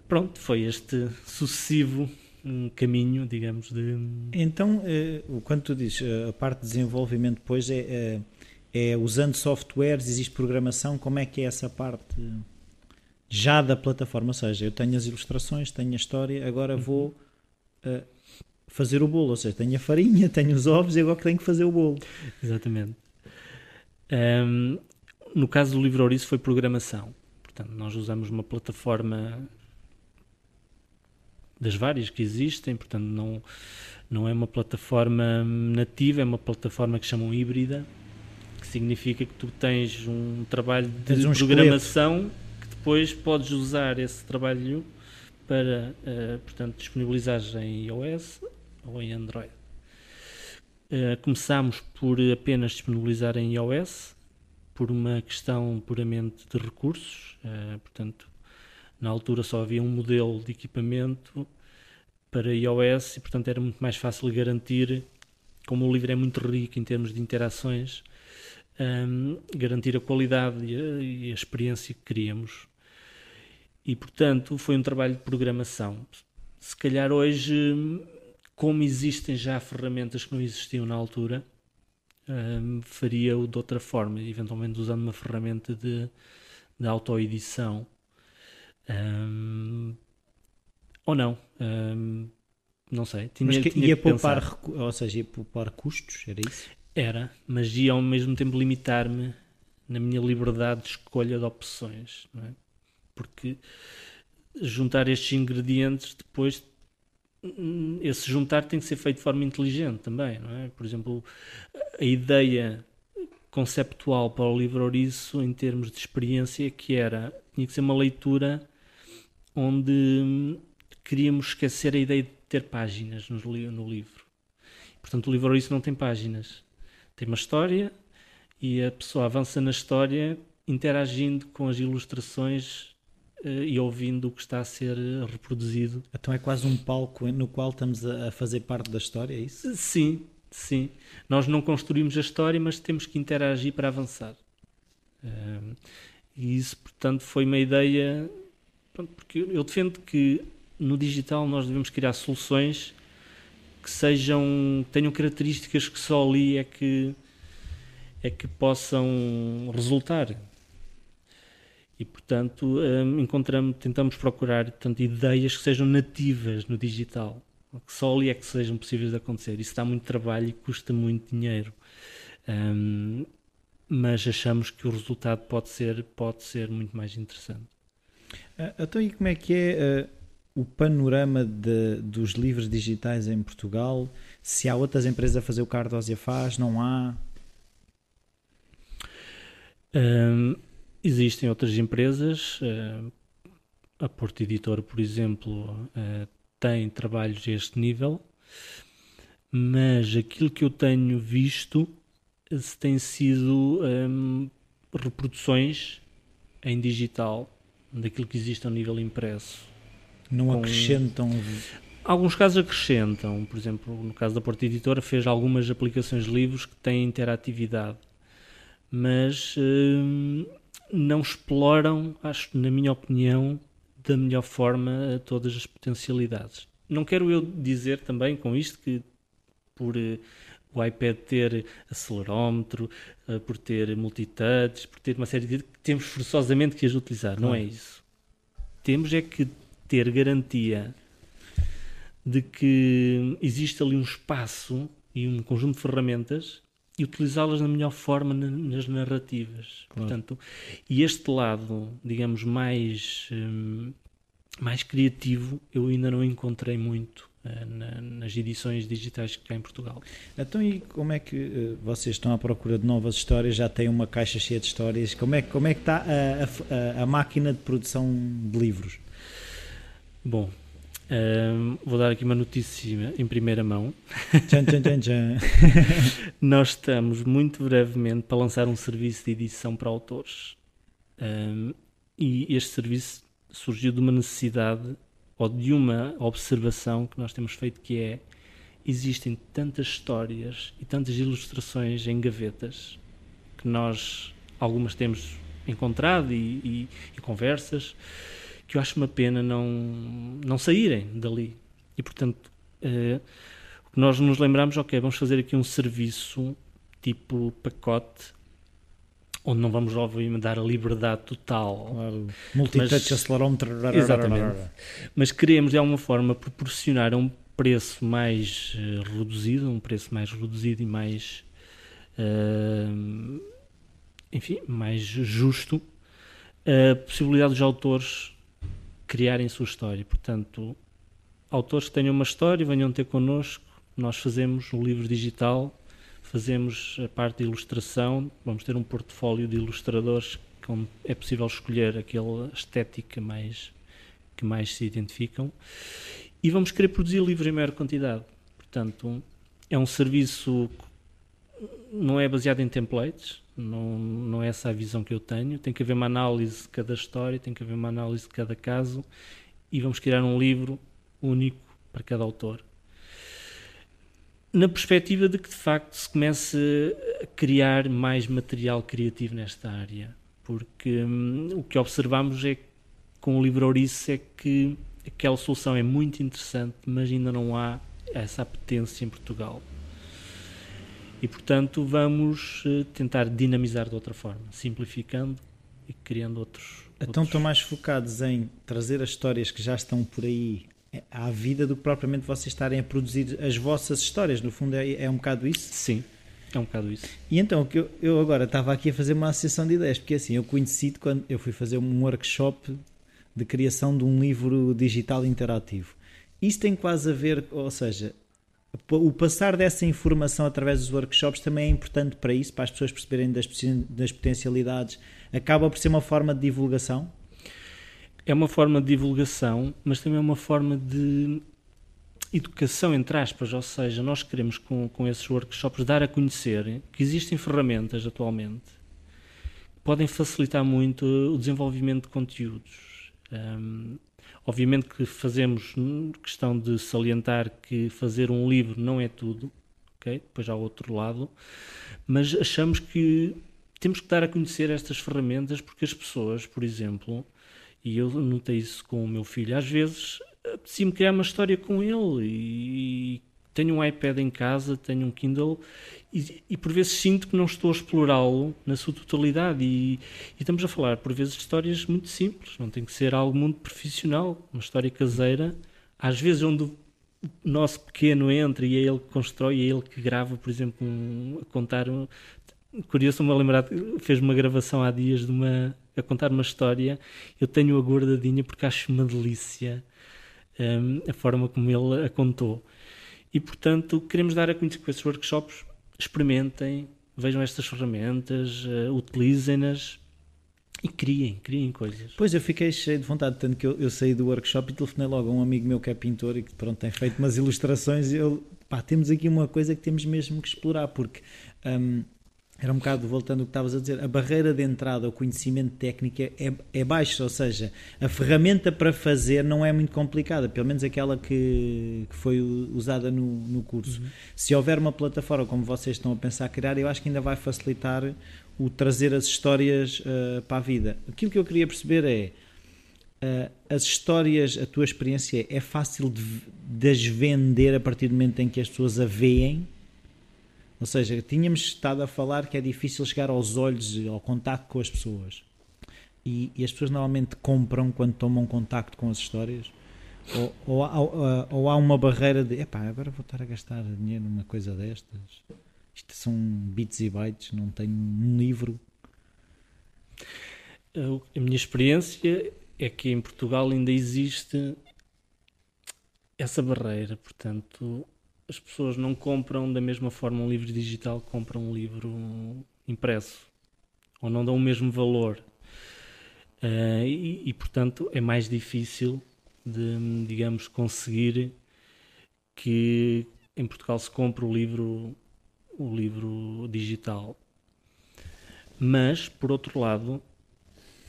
B: Pronto, foi este sucessivo um caminho, digamos, de...
A: Então, eh, quando tu dizes eh, a parte de desenvolvimento depois é, é, é, usando softwares, existe programação, como é que é essa parte já da plataforma? Ou seja, eu tenho as ilustrações, tenho a história, agora vou uh, fazer o bolo, ou seja, tenho a farinha, [laughs] tenho os ovos e agora que tenho que fazer o bolo.
B: Exatamente. Um, no caso do livro Ouriço foi programação. Portanto, nós usamos uma plataforma das várias que existem, portanto não, não é uma plataforma nativa, é uma plataforma que chamam híbrida, que significa que tu tens um trabalho de um programação esqueleto. que depois podes usar esse trabalho para, uh, portanto, disponibilizar em iOS ou em Android. Uh, começámos por apenas disponibilizar em iOS, por uma questão puramente de recursos, uh, portanto, na altura só havia um modelo de equipamento para iOS e, portanto, era muito mais fácil garantir, como o livro é muito rico em termos de interações, um, garantir a qualidade e a, e a experiência que queríamos. E, portanto, foi um trabalho de programação. Se calhar hoje, como existem já ferramentas que não existiam na altura, um, faria-o de outra forma, eventualmente usando uma ferramenta de, de autoedição um, ou não. Um, não sei.
A: Tinha, mas que, tinha ia que poupar, ou seja, ia poupar custos, era isso?
B: Era, mas ia ao mesmo tempo limitar-me na minha liberdade de escolha de opções, não é? Porque juntar estes ingredientes depois esse juntar tem que ser feito de forma inteligente também, não é? Por exemplo, a ideia conceptual para o livro Ouriço em termos de experiência que era tinha que ser uma leitura onde hum, queríamos esquecer a ideia de ter páginas no, no livro. Portanto, o livro isso não tem páginas. Tem uma história e a pessoa avança na história interagindo com as ilustrações uh, e ouvindo o que está a ser reproduzido.
A: Então é quase um palco no qual estamos a, a fazer parte da história, é isso?
B: Sim, sim. Nós não construímos a história, mas temos que interagir para avançar. Uh, e isso, portanto, foi uma ideia. Pronto, porque eu defendo que no digital nós devemos criar soluções que sejam tenham características que só ali é que é que possam resultar. E portanto um, encontramos tentamos procurar tanto ideias que sejam nativas no digital que só ali é que sejam possíveis de acontecer. Isso dá muito trabalho e custa muito dinheiro. Um, mas achamos que o resultado pode ser pode ser muito mais interessante
A: então e como é que é uh o panorama de, dos livros digitais em Portugal? Se há outras empresas a fazer o que a Ardósia faz, não há?
B: Um, existem outras empresas. Uh, a Porto Editor, por exemplo, uh, tem trabalhos a este nível, mas aquilo que eu tenho visto tem sido um, reproduções em digital daquilo que existe ao nível impresso
A: não com... acrescentam.
B: Alguns casos acrescentam, por exemplo, no caso da Porta Editora, fez algumas aplicações de livros que têm interatividade, mas hum, não exploram, acho, na minha opinião, da melhor forma todas as potencialidades. Não quero eu dizer também com isto que por uh, o iPad ter acelerómetro, uh, por ter multitouch, por ter uma série de que temos forçosamente que as utilizar. Não é isso. Temos é que ter garantia de que existe ali um espaço e um conjunto de ferramentas e utilizá-las da melhor forma nas narrativas. Claro. Portanto, e este lado, digamos, mais, hum, mais criativo, eu ainda não encontrei muito na, nas edições digitais que há em Portugal.
A: Então, e como é que uh, vocês estão à procura de novas histórias? Já têm uma caixa cheia de histórias? Como é, como é que está a, a, a máquina de produção de livros?
B: Bom, um, vou dar aqui uma notícia em primeira mão.
A: Tchan, tchan, tchan, tchan. [laughs]
B: Nós estamos muito brevemente para lançar um serviço de edição para autores. Um, e este serviço surgiu de uma necessidade ou de uma observação que nós temos feito que é existem tantas histórias e tantas ilustrações em gavetas que nós algumas temos encontrado e, e, e conversas que eu acho uma pena não, não saírem dali. E, portanto, que nós nos lembramos, ok, vamos fazer aqui um serviço tipo pacote, onde não vamos, obviamente, dar a liberdade total.
A: Claro. Multitouch, acelerómetro.
B: Exatamente. Mas queremos, de alguma forma, proporcionar um preço mais uh, reduzido, um preço mais reduzido e mais... Uh, enfim, mais justo, a possibilidade dos autores criarem sua história. Portanto, autores que tenham uma história, venham ter connosco, nós fazemos um livro digital, fazemos a parte de ilustração, vamos ter um portfólio de ilustradores onde é possível escolher aquela estética mais que mais se identificam e vamos querer produzir livros em maior quantidade. Portanto, é um serviço não é baseado em templates, não, não é essa a visão que eu tenho. Tem que haver uma análise de cada história, tem que haver uma análise de cada caso e vamos criar um livro único para cada autor. Na perspectiva de que de facto se comece a criar mais material criativo nesta área, porque hum, o que observamos é que com o livro Ouriço é que aquela solução é muito interessante, mas ainda não há essa apetência em Portugal e, portanto, vamos eh, tentar dinamizar de outra forma, simplificando e criando outros.
A: Então
B: outros...
A: estão mais focados em trazer as histórias que já estão por aí à vida do que propriamente vocês estarem a produzir as vossas histórias. No fundo, é, é um bocado isso?
B: Sim, é um bocado isso.
A: E então, eu, eu agora estava aqui a fazer uma associação de ideias, porque assim, eu conheci quando eu fui fazer um workshop de criação de um livro digital interativo. Isso tem quase a ver, ou seja, o passar dessa informação através dos workshops também é importante para isso, para as pessoas perceberem das, das potencialidades. Acaba por ser uma forma de divulgação?
B: É uma forma de divulgação, mas também é uma forma de educação, entre aspas, ou seja, nós queremos com, com esses workshops dar a conhecer que existem ferramentas atualmente podem facilitar muito o desenvolvimento de conteúdos. Um, obviamente que fazemos questão de salientar que fazer um livro não é tudo, ok? Depois há outro lado, mas achamos que temos que dar a conhecer estas ferramentas porque as pessoas, por exemplo, e eu notei isso com o meu filho, às vezes apetecia-me criar uma história com ele e tenho um iPad em casa, tenho um Kindle e, e por vezes sinto que não estou a explorá-lo na sua totalidade. E, e, estamos a falar por vezes de histórias muito simples, não tem que ser algo muito profissional, uma história caseira, às vezes onde o nosso pequeno entra e é ele que constrói, é ele que grava, por exemplo, um, a contar curioso me lembrar, fez uma gravação há dias de uma a contar uma história, eu tenho-a guardadinha porque acho uma delícia um, a forma como ele a contou. E, portanto, queremos dar a conhecer com esses workshops, experimentem, vejam estas ferramentas, uh, utilizem-nas e criem, criem coisas.
A: Pois, eu fiquei cheio de vontade, tanto que eu, eu, saí do workshop e telefonei logo a um amigo meu que é pintor e que pronto, tem feito umas ilustrações e eu, pá, temos aqui uma coisa que temos mesmo que explorar, porque... Um, era um bocado voltando ao que estavas a dizer, a barreira de entrada ao conhecimento técnico é, é baixa, ou seja, a ferramenta para fazer não é muito complicada, pelo menos aquela que, que foi usada no, no curso. Uhum. Se houver uma plataforma como vocês estão a pensar criar, eu acho que ainda vai facilitar o trazer as histórias uh, para a vida. Aquilo que eu queria perceber é uh, as histórias, a tua experiência é fácil de, de as vender a partir do momento em que as pessoas a veem ou seja, tínhamos estado a falar que é difícil chegar aos olhos, ao contato com as pessoas. E, e as pessoas normalmente compram quando tomam contacto com as histórias. Ou, ou, ou, ou, há uma barreira de epá, agora vou estar a gastar dinheiro numa coisa destas. Isto são bits e bytes, não tenho um livro.
B: A minha experiência é que em Portugal ainda existe essa barreira, portanto, as pessoas não compram da mesma forma um livro digital que compram um livro impresso ou não dão o mesmo valor. Uh, e, e, portanto é mais difícil de digamos conseguir que em Portugal se compre o livro o livro digital. Mas por outro lado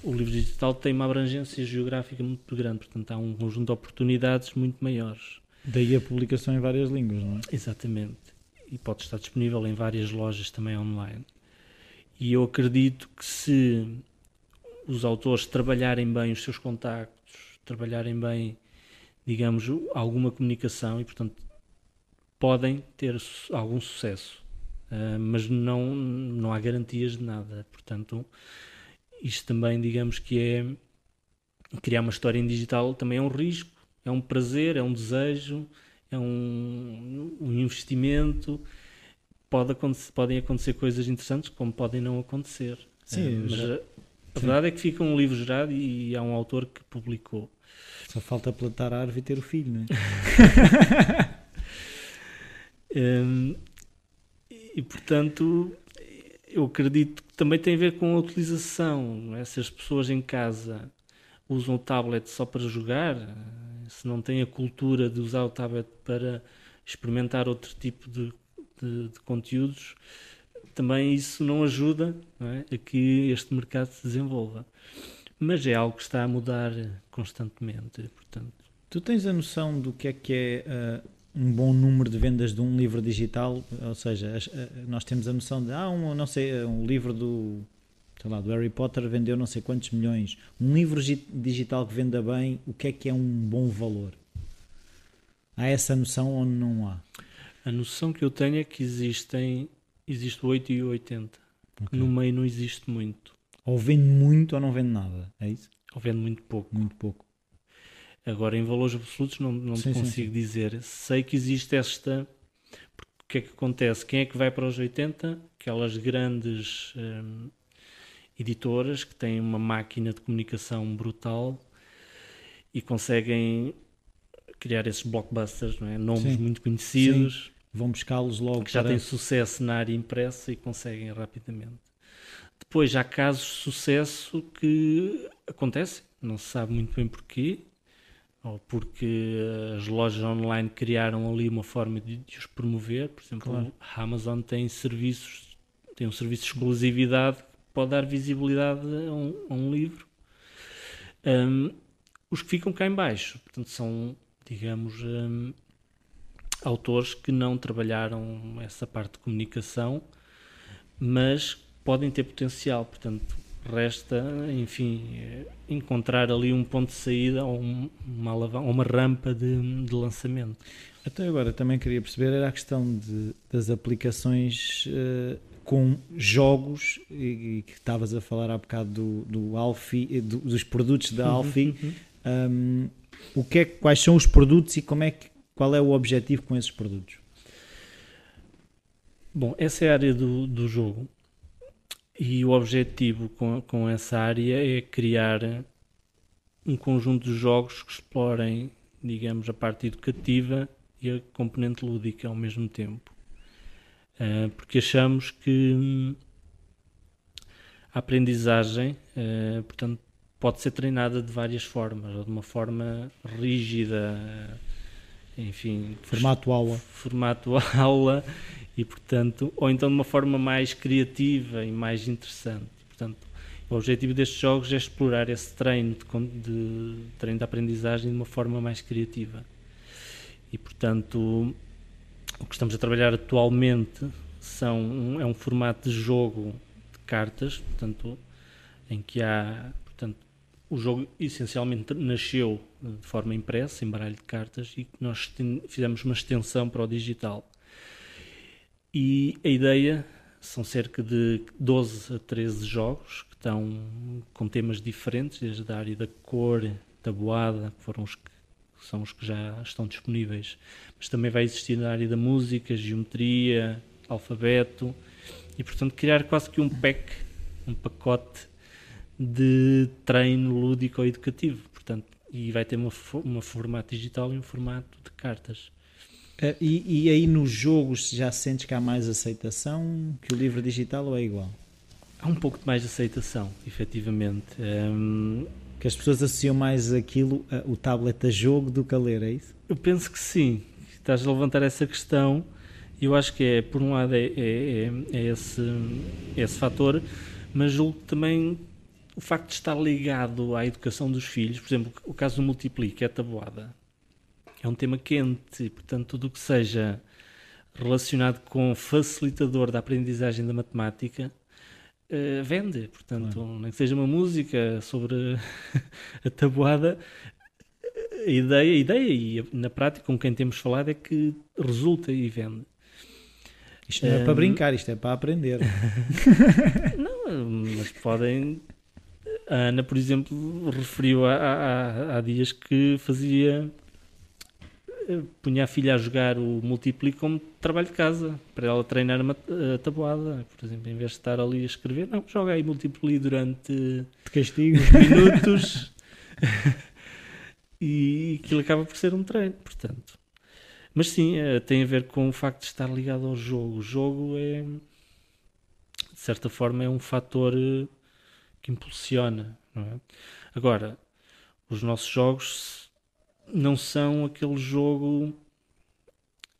B: o livro digital tem uma abrangência geográfica muito grande portanto há um conjunto de oportunidades muito maiores
A: Daí a publicação em várias línguas, não é?
B: Exatamente. E pode estar disponível em várias lojas também online. E eu acredito que se os autores trabalharem bem os seus contactos, trabalharem bem, digamos, alguma comunicação e, portanto, podem ter algum sucesso. Uh, mas não, não há garantias de nada. Portanto, isto também, digamos que é criar uma história em digital também é um risco é um prazer, é um desejo, é um, um investimento. Pode acontecer, podem acontecer coisas interessantes, como podem não acontecer.
A: Sim,
B: é, mas já... a, verdade é que fica um livro gerado e há um autor que publicou.
A: Só falta plantar a árvore e ter o filho, não é?
B: um, [laughs] e portanto, eu acredito que também tem a ver com a utilização. É? Se as pessoas em casa usam o tablet só para jogar, se não tem a cultura de usar o tablet para experimentar outro tipo de, de, de conteúdos, também isso não ajuda não é, a que este mercado se desenvolva. Mas é algo que está a mudar constantemente, portanto.
A: Tu tens a noção do que é que é uh, um bom número de vendas de um livro digital? Ou seja, uh, nós temos a noção de, ah, um, não sei, um livro do sei lá, do Harry Potter vendeu não sei quantos milhões. Um livro digital que venda bem, o que é que é um bom valor? Há essa noção ou não há?
B: A noção que eu tenho é que existem existe 8 e 80. Okay. No meio não existe muito.
A: Ou vende muito ou não vende nada, é isso?
B: Ou vende muito pouco.
A: Muito pouco.
B: Agora, em valores absolutos, não, não sim, consigo sim, dizer. Sei que existe esta. O que é que acontece? Quem é que vai para os 80? Aquelas grandes hum, editoras que têm uma máquina de comunicação brutal e conseguem criar esses blockbusters, não é? nomes Sim. muito conhecidos. Sim.
A: Vão buscá-los logo.
B: Que já para... têm sucesso na área impressa e conseguem rapidamente. Depois há casos de sucesso que acontecem, não se sabe muito bem porquê, ou porque as lojas online criaram ali uma forma de, de os promover. Por exemplo, claro. a Amazon tem serviços, tem um serviço de exclusividade pode dar visibilidade a um, a um livro. Um, os que ficam cá em baixo, portanto, são, digamos, um, autores que não trabalharam essa parte de comunicação, mas podem ter potencial, portanto, resta, enfim, encontrar ali um ponto de saída ou uma, uma rampa de, de lançamento.
A: Até agora também queria perceber era a questão de, das aplicações uh, com jogos e, e, que estavas a falar há bocado do, do Alfie, do, dos produtos da uhum, Alfie. Uhum. Um, o que é, quais são os produtos e como é que, qual é o objetivo com esses produtos?
B: Bom, essa é a área do, do jogo. E o objetivo com, com essa área é criar um conjunto de jogos que explorem, digamos, a parte educativa e a componente lúdica ao mesmo tempo. Uh, porque achamos que hum, a aprendizagem, uh, portanto, pode ser treinada de várias formas, ou de uma forma rígida, enfim,
A: formato aula,
B: formato [laughs] aula e portanto, ou então de uma forma mais criativa e mais interessante. Portanto, o objetivo destes jogos é explorar esse treino de, de treino de aprendizagem de uma forma mais criativa. E portanto, o que estamos a trabalhar atualmente são é um formato de jogo de cartas, portanto, em que há, portanto, o jogo essencialmente nasceu de forma impressa, em baralho de cartas, e nós fizemos uma extensão para o digital. E a ideia são cerca de 12 a 13 jogos que estão com temas diferentes, desde a área da cor, tabuada, foram os que são os que já estão disponíveis, mas também vai existir na área da música, geometria, alfabeto, e portanto criar quase que um pack, um pacote de treino lúdico ou educativo, portanto, e vai ter uma, uma formato digital e um formato de cartas.
A: Uh, e, e, aí nos jogos já sentes que há mais aceitação que o livro digital ou é igual?
B: Há um pouco de mais aceitação, efetivamente. Um,
A: que as pessoas associam mais aquilo, uh, o tablet a jogo do que a ler, é isso?
B: Eu penso que sim. Estás a levantar essa questão. Eu acho que é, por um lado, é, é, é, é esse, é esse fator, mas julgo também o facto de estar ligado à educação dos filhos, por exemplo, o caso do Multiplique, é a tabuada é um tema quente e, portanto, tudo o que seja relacionado com facilitador da aprendizagem da matemática uh, vende. Portanto, claro. nem que seja uma música sobre [laughs] a tabuada, a ideia, a ideia e na prática com quem temos falado é que resulta e vende.
A: Isto não é um, para brincar, isto é para aprender. [laughs]
B: não, mas podem. A Ana, por exemplo, referiu há, há, há dias que fazia punha a filha a jogar o Multiplique como trabalho de casa, para ela treinar a tabuada. Por exemplo, em vez de estar ali a escrever, não, joga aí Multiplique durante de
A: castigo.
B: minutos [laughs] e aquilo acaba por ser um treino, portanto. Mas sim, é, tem a ver com o facto de estar ligado ao jogo. O jogo é, de certa forma, é um fator eh, que impulsiona. É? Agora, os nossos jogos não são aquele jogo.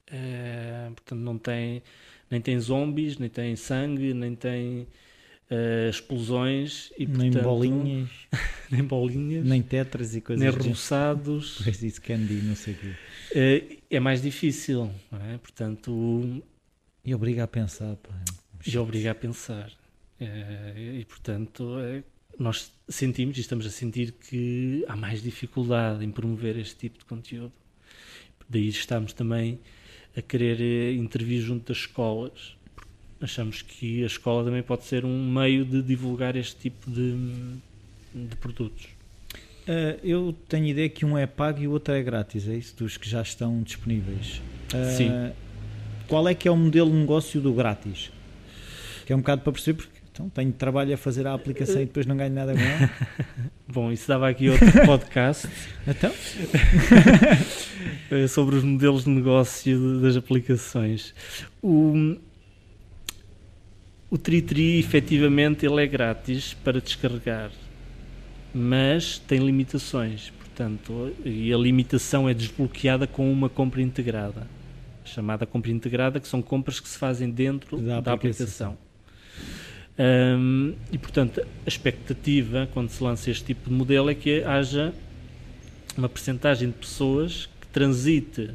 B: É, portanto, não tem nem tem zombies, nem tem sangue, nem tem uh, explosões e
A: nem
B: portanto,
A: bolinhas, [laughs]
B: nem bolinhas,
A: nem tetras e coisas
B: nem rebuçados. [laughs]
A: Pois isso candy, não sei o quê.
B: Uh, é mais difícil, é? portanto.
A: E obriga a pensar. Pá.
B: E obriga a pensar. E portanto, nós sentimos e estamos a sentir que há mais dificuldade em promover este tipo de conteúdo. Daí estamos também a querer eh, intervir junto das escolas. Achamos que a escola também pode ser um meio de divulgar este tipo de, de produtos.
A: Uh, eu tenho ideia que um é pago e o outro é grátis, é isso? Dos que já estão disponíveis.
B: Uh, Sim.
A: Qual é que é o modelo de negócio do grátis? Que é um bocado para perceber, porque então tenho trabalho a fazer a aplicação e depois não ganho nada com ela. [laughs]
B: Bom, isso dava aqui outro [laughs] podcast.
A: então?
B: Eh, [laughs] sobre os modelos de negócio das aplicações. O, o TriTri, efetivamente, ele é grátis para descarregar, mas tem limitações. Portanto, e a limitação é desbloqueada com uma compra integrada, chamada compra integrada, que são compras que se fazem dentro da, da aplicação. Um, e portanto, a expectativa quando se lança este tipo de modelo é que haja uma percentagem de pessoas que transite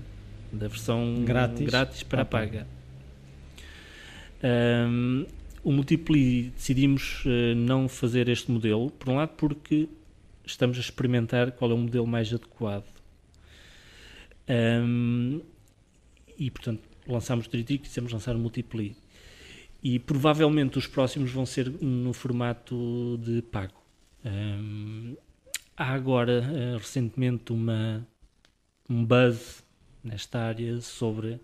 B: da versão
A: Grátis.
B: grátis para a paga. Um, o Multipli decidimos eh, não fazer este modelo, por um lado porque estamos a experimentar qual é o modelo mais adequado. Um, e portanto lançámos o Tritico e quisemos lançar o Multipli. E provavelmente os próximos vão ser no formato de pago. Um, há agora eh, recentemente uma, um buzz nesta área sobre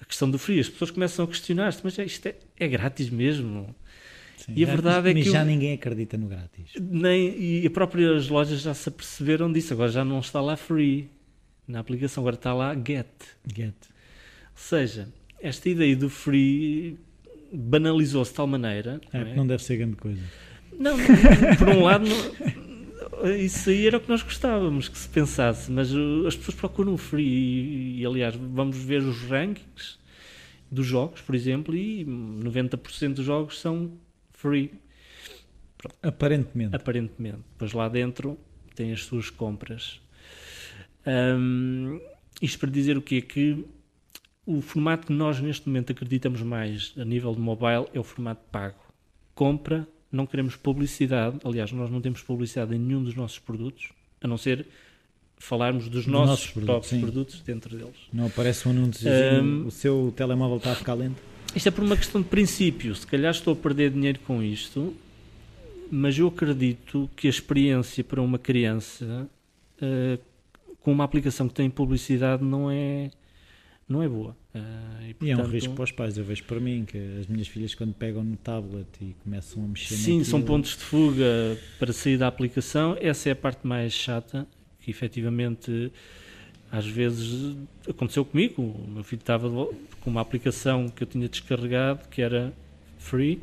B: a questão do free. As pessoas começam a questionar-se, mas é- isto é, é grátis mesmo?
A: Sim,
B: E a verdade é que
A: já
B: o-
A: ninguém acredita no grátis.
B: Nem, e as próprias lojas já se aperceberam disso. Agora já não está lá free na aplicação, agora está lá get.
A: Get.
B: Ou seja, esta ideia do free banalizou-se de tal maneira.
A: É,
B: não é?
A: não deve ser grande coisa.
B: Não, por um lado, não- isso aí era o que nós gostávamos que se pensasse, mas as pessoas procuram o free e, e, aliás, vamos ver os rankings dos jogos, por exemplo, e 90% dos jogos são free,
A: Aparentemente.
B: aparentemente. Depois lá dentro tem as suas compras. Hum, isto para dizer o quê? Que o formato que nós neste momento acreditamos mais a nível de mobile é o formato pago. Compra, não queremos publicidade. Aliás, nós não temos publicidade em nenhum dos nossos produtos, a não ser falarmos dos nossos,
A: nossos produtos,
B: próprios produtos dentro deles.
A: Não aparece um anúncio.
B: Ahm.
A: o seu telemóvel está a ficar lento.
B: Isto é por uma questão de princípio. Se calhar estou a perder dinheiro com isto, mas eu acredito que a experiência para uma criança eh, com uma aplicação que tem publicidade não é, não é boa. Eh,
A: E é um
B: portanto,
A: risco para os pais. Eu vejo para mim que as minhas filhas, quando pegam no tablet e começam a mexer
B: Sim, são
A: naquilo-
B: pontos de fuga para sair da aplicação. Essa é a parte mais chata, que efetivamente às vezes aconteceu comigo. O meu filho estava com uma aplicação que eu tinha descarregado, que era free.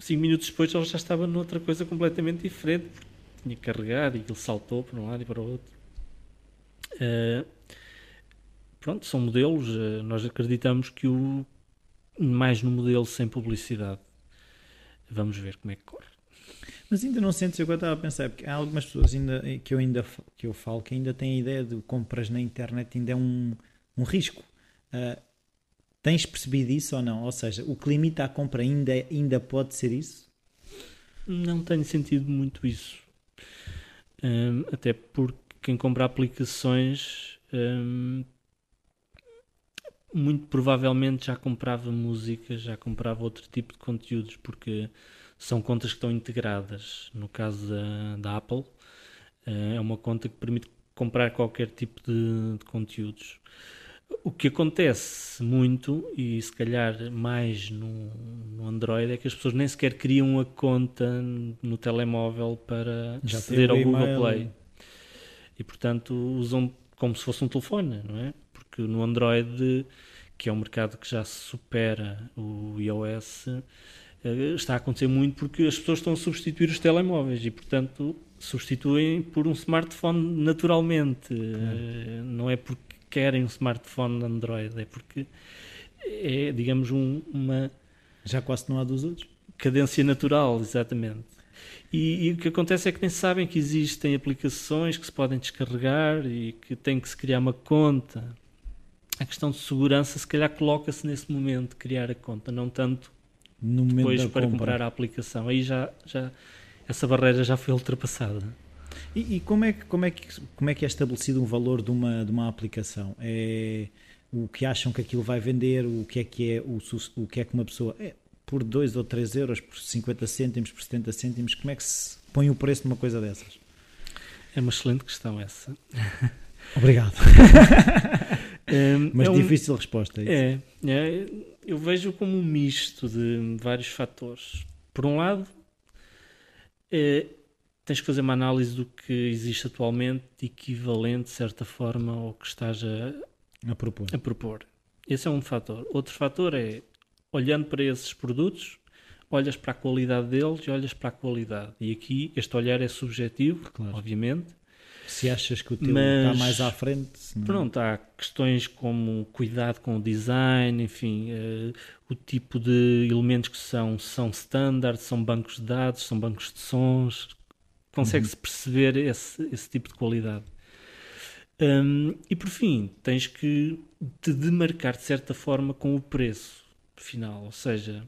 B: Cinco minutos depois ele já estava noutra coisa completamente diferente, tinha carregado e ele saltou para um lado e para o outro. Eh, pronto, são modelos. eh, nós acreditamos que o mais no modelo sem publicidade. Vamos ver como é que corre.
A: Mas ainda não sentes, eu agora estava a pensar, porque há algumas pessoas ainda, que, eu ainda, que eu falo que ainda têm a ideia de compras na internet ainda é um, um risco. Ah, tens percebido isso ou não? Ou seja, o que limita a compra ainda, ainda pode ser isso?
B: Não tenho sentido muito isso. Hum, até porque quem compra aplicações hum, muito provavelmente já comprava música, já comprava outro tipo de conteúdos, porque são contas que estão integradas. No caso da, da Apple, eh, é uma conta que permite comprar qualquer tipo de, de conteúdos. O que acontece muito, e se calhar mais no, no Android, é que as pessoas nem sequer criam a conta no telemóvel para
A: Já
B: aceder ao Google. Play. E portanto usam como se fosse um telefone, não é? Porque no Android, que é um mercado que já supera o iOS, eh, está a acontecer muito porque as pessoas estão a substituir os telemóveis e portanto substituem por um smartphone naturalmente. Eh, Não é porque querem um smartphone Android, é porque é, digamos, um- uma
A: Já quase não há dos outros.
B: cadência natural, exatamente. E, e o que acontece é que nem sabem que existem aplicações que se podem descarregar e que tem que se criar uma conta. A questão de segurança, se calhar, coloca-se nesse momento de criar a conta, não tanto
A: No
B: depois para
A: compra.
B: comprar a aplicação. Aí já, já essa barreira já foi ultrapassada.
A: E, e como, é que, como, é que, como é que é estabelecido o valor de uma, de uma aplicação? É o que acham que aquilo vai vender, o que é que é o, o que é que uma pessoa é por 2 ou 3 euros, por 50 cêntimos, por 70 cêntimos, como é que se põe o preço de uma coisa dessas?
B: É uma excelente questão essa.
A: Obrigado. [laughs]
B: Hum,
A: Mas
B: é um-
A: difícil resposta. É. isso.
B: É, é, eu vejo como um misto de vários fatores. Por um lado, é, tens que fazer uma análise do que existe atualmente equivalente, de certa forma, ao que estás a,
A: A propor.
B: a propor. Esse é um fator. Outro fator é, olhando para esses produtos, olhas para a qualidade deles e olhas para a qualidade. E aqui, este olhar é subjetivo,
A: Claro.
B: obviamente,
A: Se achas que o teu Mas, está mais à frente.
B: Não... Pronto, há questões como cuidado com o design, enfim, uh, o tipo de elementos que são, são standard, são bancos de dados, são bancos de sons. Consegue-se uhum. perceber esse, esse tipo de qualidade. Um, e por fim, tens que te demarcar de certa forma com o preço final, ou seja,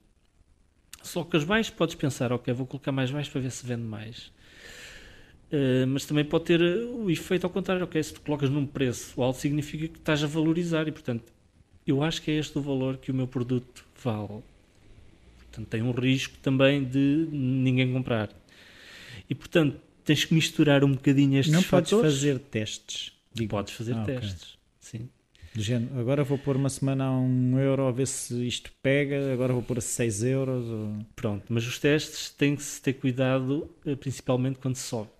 B: só que as baixas podes pensar, ok, vou colocar mais baixo para ver se vende mais. Uh, mas também pode ter o efeito ao contrário, ok, se tu colocas num preço alto significa que estás a valorizar e portanto eu acho que é este o valor que o meu produto vale. Portanto tem um risco também de ninguém comprar. E portanto tens que misturar um bocadinho estes
A: Não
B: fatores.
A: podes fazer testes.
B: Digo. Podes fazer ah, testes.
A: Do género, agora vou pôr uma semana a um euro a ver se isto pega, agora vou pôr a 6 euros. Ou...
B: Pronto, mas os testes têm que se ter cuidado, eh, principalmente quando sobe.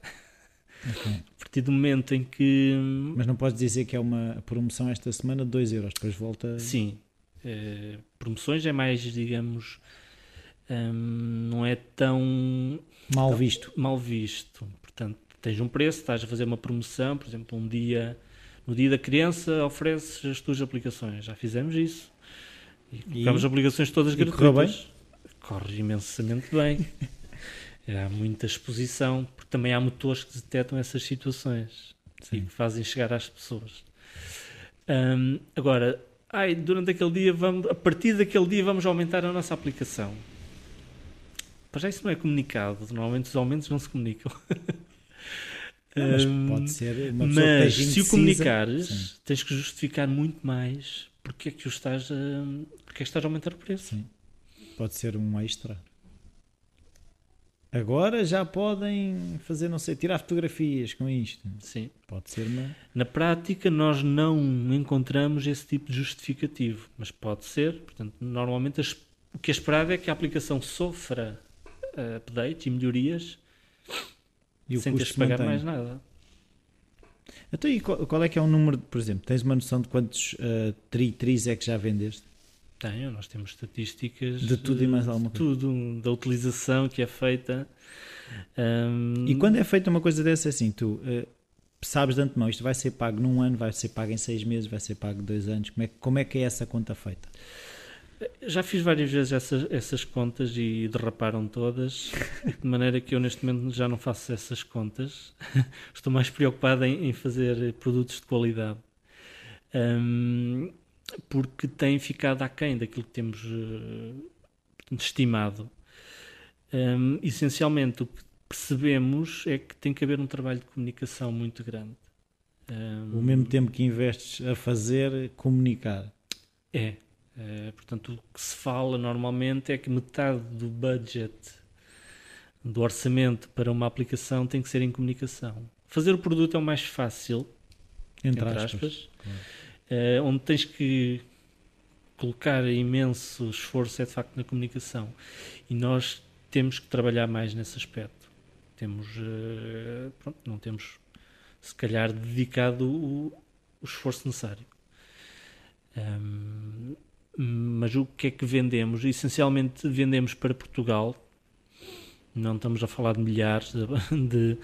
B: Okay. A partir do momento em que.
A: Mas não podes dizer que é uma promoção esta semana de 2 euros, depois volta.
B: Sim, é, promoções é mais, digamos, hum, não é tão.
A: Mal visto.
B: Mal visto. Portanto, tens um preço, estás a fazer uma promoção, por exemplo, um dia no dia da criança ofereces as tuas aplicações. Já fizemos isso. E colocamos aplicações todas gratuitas. Corre imensamente bem. [laughs] há muita exposição, porque também há motores que detectam essas situações Sim. e que fazem chegar às pessoas. Um, agora, ai, durante aquele dia, vamos, a partir daquele dia, vamos aumentar a nossa aplicação. Já isso não é comunicado. Normalmente os aumentos não se comunicam. [laughs]
A: mas pode ser uma
B: Mas se o comunicares, sim. tens que justificar muito mais porque é que o estás a, porque é que estás a aumentar o preço. Sim.
A: Pode ser um extra. Agora já podem fazer, não sei, tirar fotografias com isto.
B: Sim.
A: Pode ser uma.
B: Na prática, nós não encontramos esse tipo de justificativo, mas pode ser. Portanto, normalmente as, o que é esperado é que a aplicação sofra uh, updates e melhorias e sem teres de pagar mais nada.
A: Então, e qual, qual, é que é o número, por exemplo, tens uma noção de quantos uh, tri, tris é que já vendeste?
B: Tenho, nós temos estatísticas
A: de tudo e mais alguma
B: coisa. Tudo, da utilização que é feita. Um...
A: E quando é feita uma coisa dessa assim, tu uh, sabes de antemão, isto vai ser pago num ano, vai ser pago em seis meses, vai ser pago dois anos, como é, como é que é essa conta feita?
B: Já fiz várias vezes essas, essas contas e derraparam todas, de maneira que eu neste momento já não faço essas contas. [laughs] Estou mais preocupado em, em fazer produtos de qualidade. Um, porque tem ficado aquém daquilo que temos uh, estimado. Um, essencialmente, o que percebemos é que tem que haver um trabalho de comunicação muito grande.
A: Um, o mesmo tempo que investes a fazer, comunicar.
B: É, Uh, portanto, o que se fala normalmente é que metade do budget, do orçamento para uma aplicação tem que ser em comunicação. Fazer o produto é o mais fácil, entre, entre aspas, aspas uh, onde tens que colocar imenso esforço é de facto na comunicação. E nós temos que trabalhar mais nesse aspecto. Temos, uh, pronto, não temos se calhar dedicado o, o esforço necessário. Um, mas o que é que vendemos? Essencialmente vendemos para Portugal, não estamos a falar de milhares [laughs] de,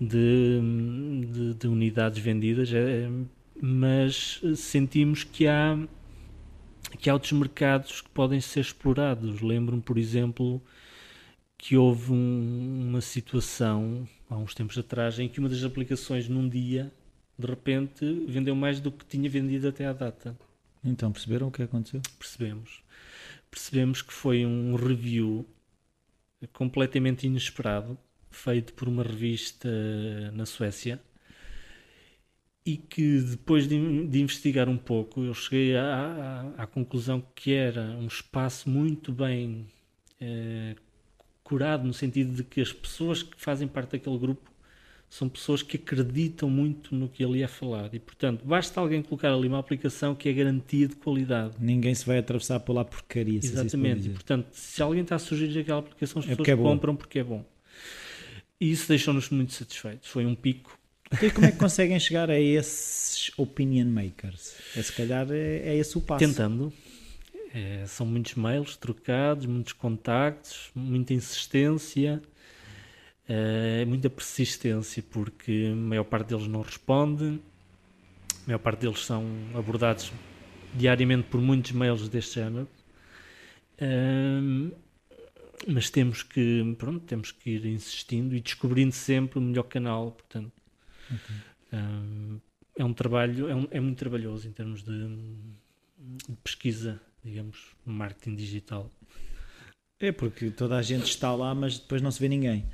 B: de, de, de unidades vendidas, é, mas sentimos que há, que há outros mercados que podem ser explorados. Lembro-me, por exemplo, que houve um, uma situação há uns tempos atrás em que uma das aplicações num dia de repente vendeu mais do que tinha vendido até à data.
A: Então, perceberam o que aconteceu?
B: Percebemos. Percebemos que foi um review completamente inesperado, feito por uma revista na Suécia, e que depois de, de investigar um pouco, eu cheguei à, à, à, conclusão que era um espaço muito bem eh, curado, no sentido de que as pessoas que fazem parte daquele grupo são pessoas que acreditam muito no que ali é falado e, portanto, basta alguém colocar ali uma aplicação que é garantia de qualidade.
A: Ninguém se vai atravessar por lá porcaria.
B: Exatamente, e, portanto, se alguém está a sugerir aquela aplicação, as é pessoas é compram porque é bom. E isso deixou-nos muito satisfeitos. Foi um pico.
A: E como é que conseguem chegar a esses opinion makers? É, se calhar é, é esse o passo.
B: Tentando. É, são muitos mails trocados, muitos contactos, muita insistência. É muita persistência, porque a maior parte deles não responde, a maior parte deles são abordados diariamente por muitos mails deste género. Um, mas temos que, pronto, temos que ir insistindo e descobrindo sempre o melhor canal, portanto. Okay. Um, é um trabalho, é, um, é, muito trabalhoso em termos de, de pesquisa, digamos, marketing digital.
A: É porque toda a gente está lá, mas depois não se vê ninguém.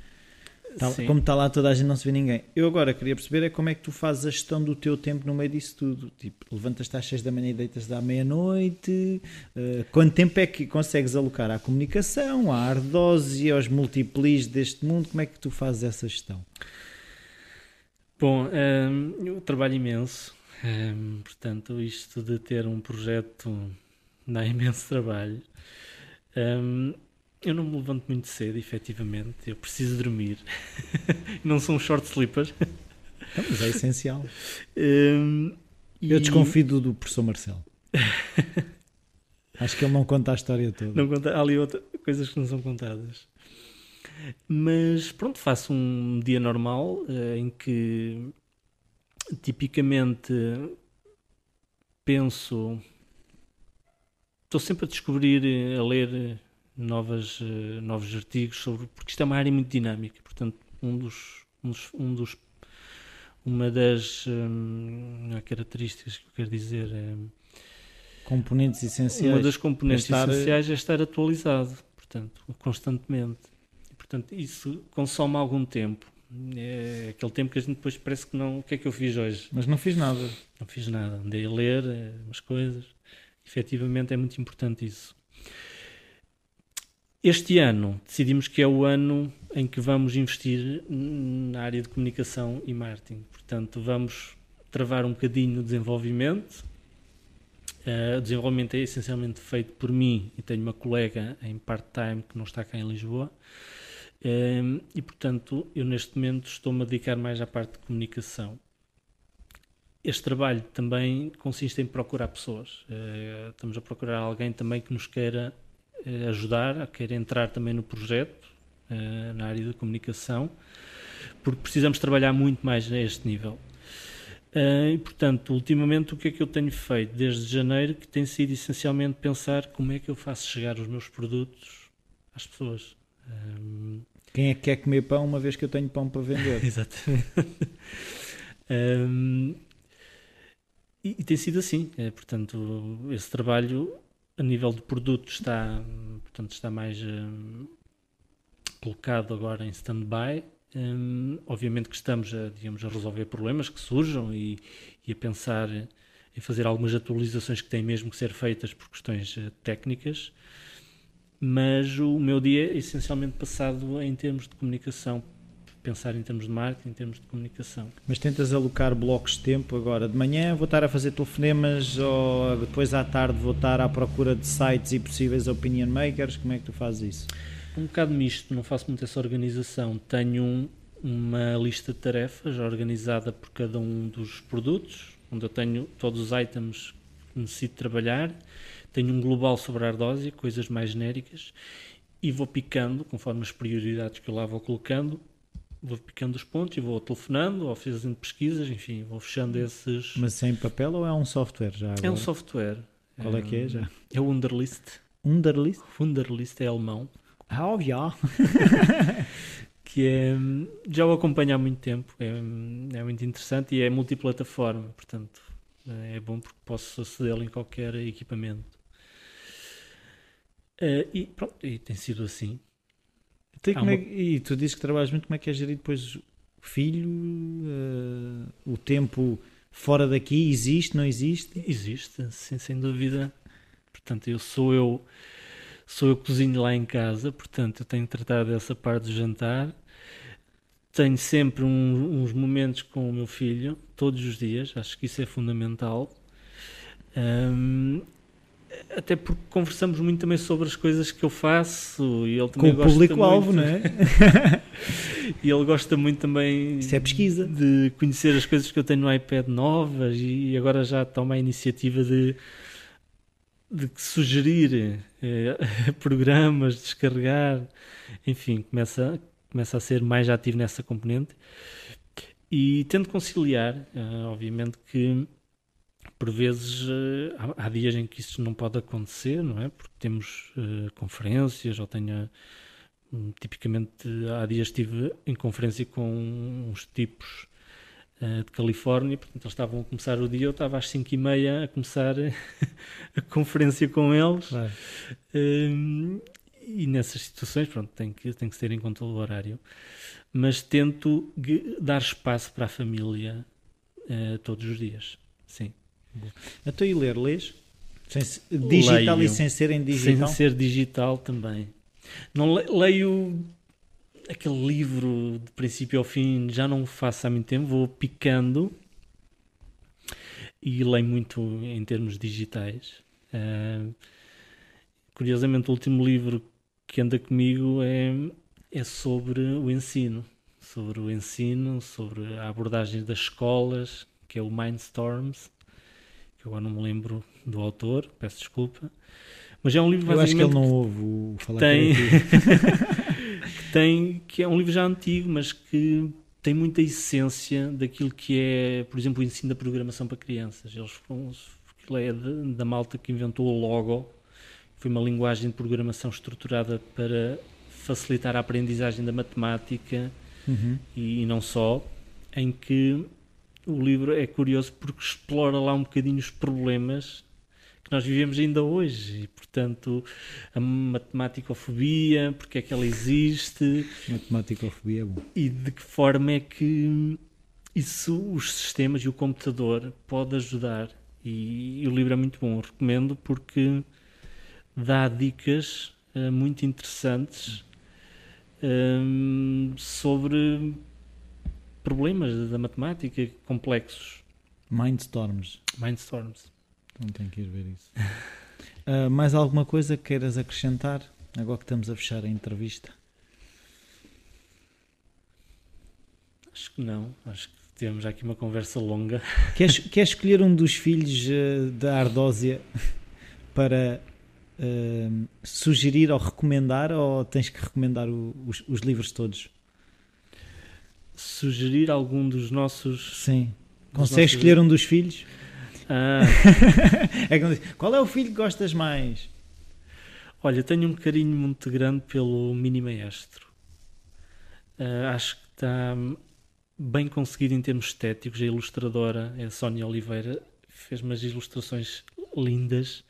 A: Tá, como está lá toda a gente não se vê ninguém. Eu agora queria perceber é como é que tu fazes a gestão do teu tempo no meio disso tudo. Tipo, levantas-te às 6 da manhã e deitas à meia-noite. Uh, quanto tempo é que consegues alocar à comunicação, à ardose e aos multiplis deste mundo? Como é que tu fazes essa gestão?
B: Bom, um, ehm, eu trabalho imenso. Ehm, portanto, isto de ter um projeto dá imenso trabalho. Ehm, eu não me levanto muito cedo, efetivamente. Eu preciso dormir. [laughs] não sou um short sleeper.
A: Mas é essencial. Um, eu desconfio do professor Marcelo. Acho que ele não conta a história toda.
B: Não conta, há ali outra, coisas que não são contadas. Mas pronto, faço um dia normal uh, em que tipicamente penso. Estou sempre a descobrir, a ler novas, uh, novos artigos sobre. porque isto é uma área muito dinâmica. Portanto, um dos. Um dos, um dos uma das um, é características que eu quero dizer é.
A: Componentes essenciais.
B: Uma das componentes estar... essenciais é estar atualizado, portanto, constantemente. E, portanto, isso consome algum tempo. É aquele tempo que a gente depois parece que não. O que é que eu fiz hoje?
A: Mas não fiz nada.
B: Não fiz nada. Andei a ler é, umas coisas. Efetivamente é muito importante isso. Este ano decidimos que é o ano em que vamos investir na área de comunicação e marketing. Portanto, vamos travar um bocadinho o desenvolvimento. Uh, o desenvolvimento é essencialmente feito por mim e tenho uma colega em part-time que não está cá em Lisboa. Uh, e, portanto, eu neste momento estou-me a dedicar mais à parte de comunicação. Este trabalho também consiste em procurar pessoas. Uh, estamos a procurar alguém também que nos queira ajudar, a querer entrar também no projeto, eh, na área da comunicação, porque precisamos trabalhar muito mais a este nível. Uh, e, portanto, ultimamente o que é que eu tenho feito desde janeiro que tem sido essencialmente pensar como é que eu faço chegar os meus produtos às pessoas.
A: Quem é que quer comer pão uma vez que eu tenho pão para vender? [laughs]
B: Exatamente. um... e, e, tem sido assim. É, portanto, esse trabalho a nível de produto está, portanto, está mais um, colocado agora em stand-by. Um, obviamente que estamos a, digamos, a resolver problemas que surjam e, e, a pensar em fazer algumas atualizações que têm mesmo que ser feitas por questões uh, técnicas, mas o meu dia é essencialmente passado em termos de comunicação, pensar em termos de marketing, em termos de comunicação.
A: Mas tentas alocar blocos de tempo agora? De manhã vou estar a fazer telefonemas ou depois à tarde vou estar à procura de sites e possíveis opinion makers? Como é que tu fazes isso?
B: Um bocado misto, não faço muito essa organização. Tenho um, uma lista de tarefas organizada por cada um dos produtos, onde eu tenho todos os items que necessito trabalhar. Tenho um global sobre a ardósia, coisas mais genéricas, e vou picando, conforme as prioridades que eu lá vou colocando, vou picando os pontos e vou telefonando ou fazendo pesquisas, enfim, vou fechando esses.
A: Mas sem papel ou é um software já? Agora?
B: É um software.
A: Qual é, é que é já?
B: É o Wunderlist.
A: Wunderlist?
B: Wunderlist é alemão.
A: Ah, oh, já. [laughs]
B: que é, já o acompanho há muito tempo, é, é muito interessante e é multiplataforma, portanto é bom porque posso acedê-lo em qualquer equipamento. Uh, e pronto, e tem sido assim.
A: Tem, uma... é, e tu dizes que trabalhas muito, como é que é gerir depois o filho, uh, o tempo fora daqui, existe, não existe?
B: Existe, sim, sem dúvida. Portanto, eu sou eu, sou eu que cozinho lá em casa, portanto, eu tenho tratado dessa parte do jantar. Tenho sempre um, uns momentos com o meu filho, todos os dias, acho que isso é fundamental. Um, até porque conversamos muito também sobre as coisas que eu faço e ele também
A: Com o público-alvo, não é? [laughs]
B: e ele gosta muito também
A: Isso é pesquisa.
B: de conhecer as coisas que eu tenho no iPad novas e agora já toma a iniciativa de, de sugerir eh, [laughs] programas, descarregar, enfim, começa, começa a ser mais ativo nessa componente e tento conciliar, uh, obviamente que por vezes uh, há, há, dias em que isso não pode acontecer, não é? Porque temos uh, conferências ou tenho um, tipicamente há dias estive em conferência com uns tipos de Califórnia, portanto eles estavam a começar o dia, eu estava às 5 e meia a começar [laughs] a conferência com eles. Ehm, e nessas situações, pronto, tem que, tem que ser em conta do horário. Mas tento dar espaço para a família uh, todos os dias. Sim.
A: Estou a ler, lês? digital leio, e sem ser em digital?
B: Sem ser digital também. Não leio aquele livro de princípio ao fim, já não faço há muito tempo, vou picando e leio muito em termos digitais. Uh, curiosamente, o último livro que anda comigo é, é sobre o ensino. Sobre o ensino, sobre a abordagem das escolas, que é o Mindstorms, eu agora não me lembro do autor, peço desculpa. Mas é um livro
A: Eu acho que ele não ouve o falar
B: tem, [laughs] [laughs] que tem que é um livro já antigo, mas que tem muita essência daquilo que é, por exemplo, o ensino da programação para crianças. Eles aquilo é da malta que inventou o logo, foi uma linguagem de programação estruturada para facilitar a aprendizagem da matemática uhum. e, e, não só, em que o livro é curioso porque explora lá um bocadinho os problemas que nós vivemos ainda hoje e, portanto, a matematicofobia, porque é que ela existe.
A: Matematicofobia é bom.
B: E de que forma é que isso, os sistemas e o computador pode ajudar. E, e o livro é muito bom, recomendo porque dá dicas uh, muito interessantes um, ehm, sobre problemas da matemática complexos.
A: Mindstorms.
B: Mindstorms.
A: Não tenho que ir ver isso. uh, [laughs] mais alguma coisa que queiras acrescentar? Agora que estamos a fechar a entrevista.
B: Acho que não. Acho que temos aqui uma conversa longa. [laughs]
A: Queres, queres escolher um dos filhos uh, da Ardósia [laughs] para uh, sugerir ou recomendar ou tens que recomendar o, os, os, livros todos?
B: Sugerir algum dos nossos.
A: Sim. Consegues nossos... escolher um dos filhos?
B: Ah. [laughs]
A: é diz, qual é o filho que gostas mais?
B: Olha, tenho um carinho muito grande pelo Mini Maestro. Uh, acho que está bem conseguido em termos estéticos. A ilustradora é a Sónia Oliveira, fez umas ilustrações lindas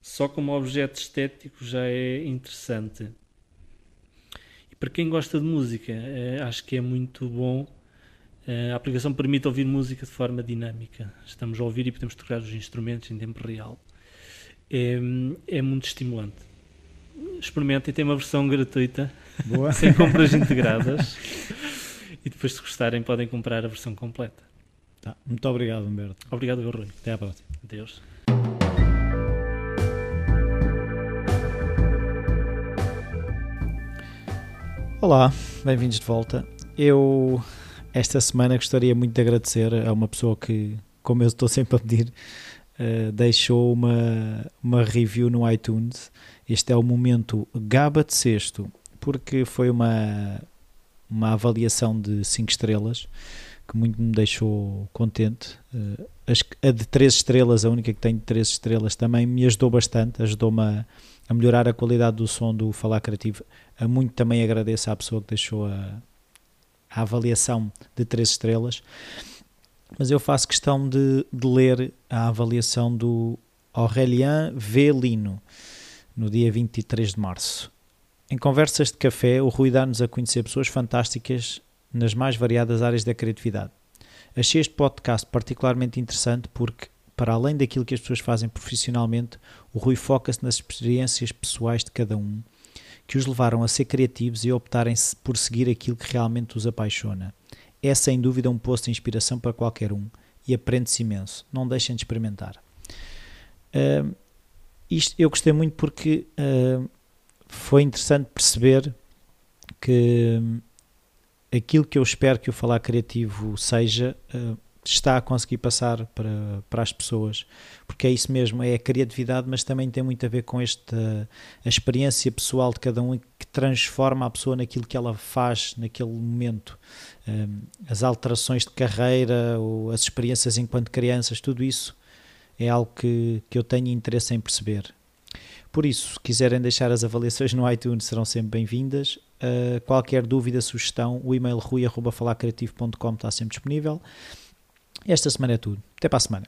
B: só como objeto estético já é interessante. Para quem gosta de música, eh, acho que é muito bom. Eh, a aplicação permite ouvir música de forma dinâmica. Estamos a ouvir e podemos tocar os instrumentos em tempo real. É, é muito estimulante. Experimentem, tem uma versão gratuita, Boa. sem compras [laughs] integradas. e depois, se gostarem, podem comprar a versão completa.
A: Tá. Muito obrigado, Humberto.
B: Obrigado, Rui.
A: Até à próxima.
B: Adeus.
A: Olá, bem-vindos de volta. Eu esta semana gostaria muito de agradecer a uma pessoa que, como eu estou sempre a pedir, uh, deixou uma, uma review no iTunes. Este é o momento Gaba de Sexto, porque foi uma, uma avaliação de 5 estrelas que muito me deixou contente. Uh, a de 3 estrelas, a única que tem de 3 estrelas, também me ajudou bastante, ajudou-me a, a melhorar a qualidade do som do Falar Criativo muito também agradeço à pessoa que deixou a, a avaliação de 3 estrelas, mas eu faço questão de, de ler a avaliação do Aurélien V. Lino, no dia 23 de março. Em conversas de café, o Rui dá-nos a conhecer pessoas fantásticas nas mais variadas áreas da criatividade. Achei este podcast particularmente interessante porque, para além daquilo que as pessoas fazem profissionalmente, o Rui foca-se nas experiências pessoais de cada um que os levaram a ser criativos e a optarem por seguir aquilo que realmente os apaixona. É sem dúvida um posto de inspiração para qualquer um e aprende-se imenso. Não deixem de experimentar. Uh, isto eu gostei muito porque uh, foi interessante perceber que aquilo que eu espero que o Falar Criativo seja está a conseguir passar para, para as pessoas, porque é isso mesmo, é a criatividade, mas também tem muito a ver com esta a experiência pessoal de cada um que transforma a pessoa naquilo que ela faz naquele momento. Um, as alterações de carreira, ou as experiências enquanto crianças, tudo isso é algo que, que eu tenho interesse em perceber. Por isso, se quiserem deixar as avaliações no iTunes, serão sempre bem-vindas. Uh, qualquer dúvida, sugestão, o e-mail rui.falarcreativo.com está sempre disponível. Esta semana é tudo. Até para a semana.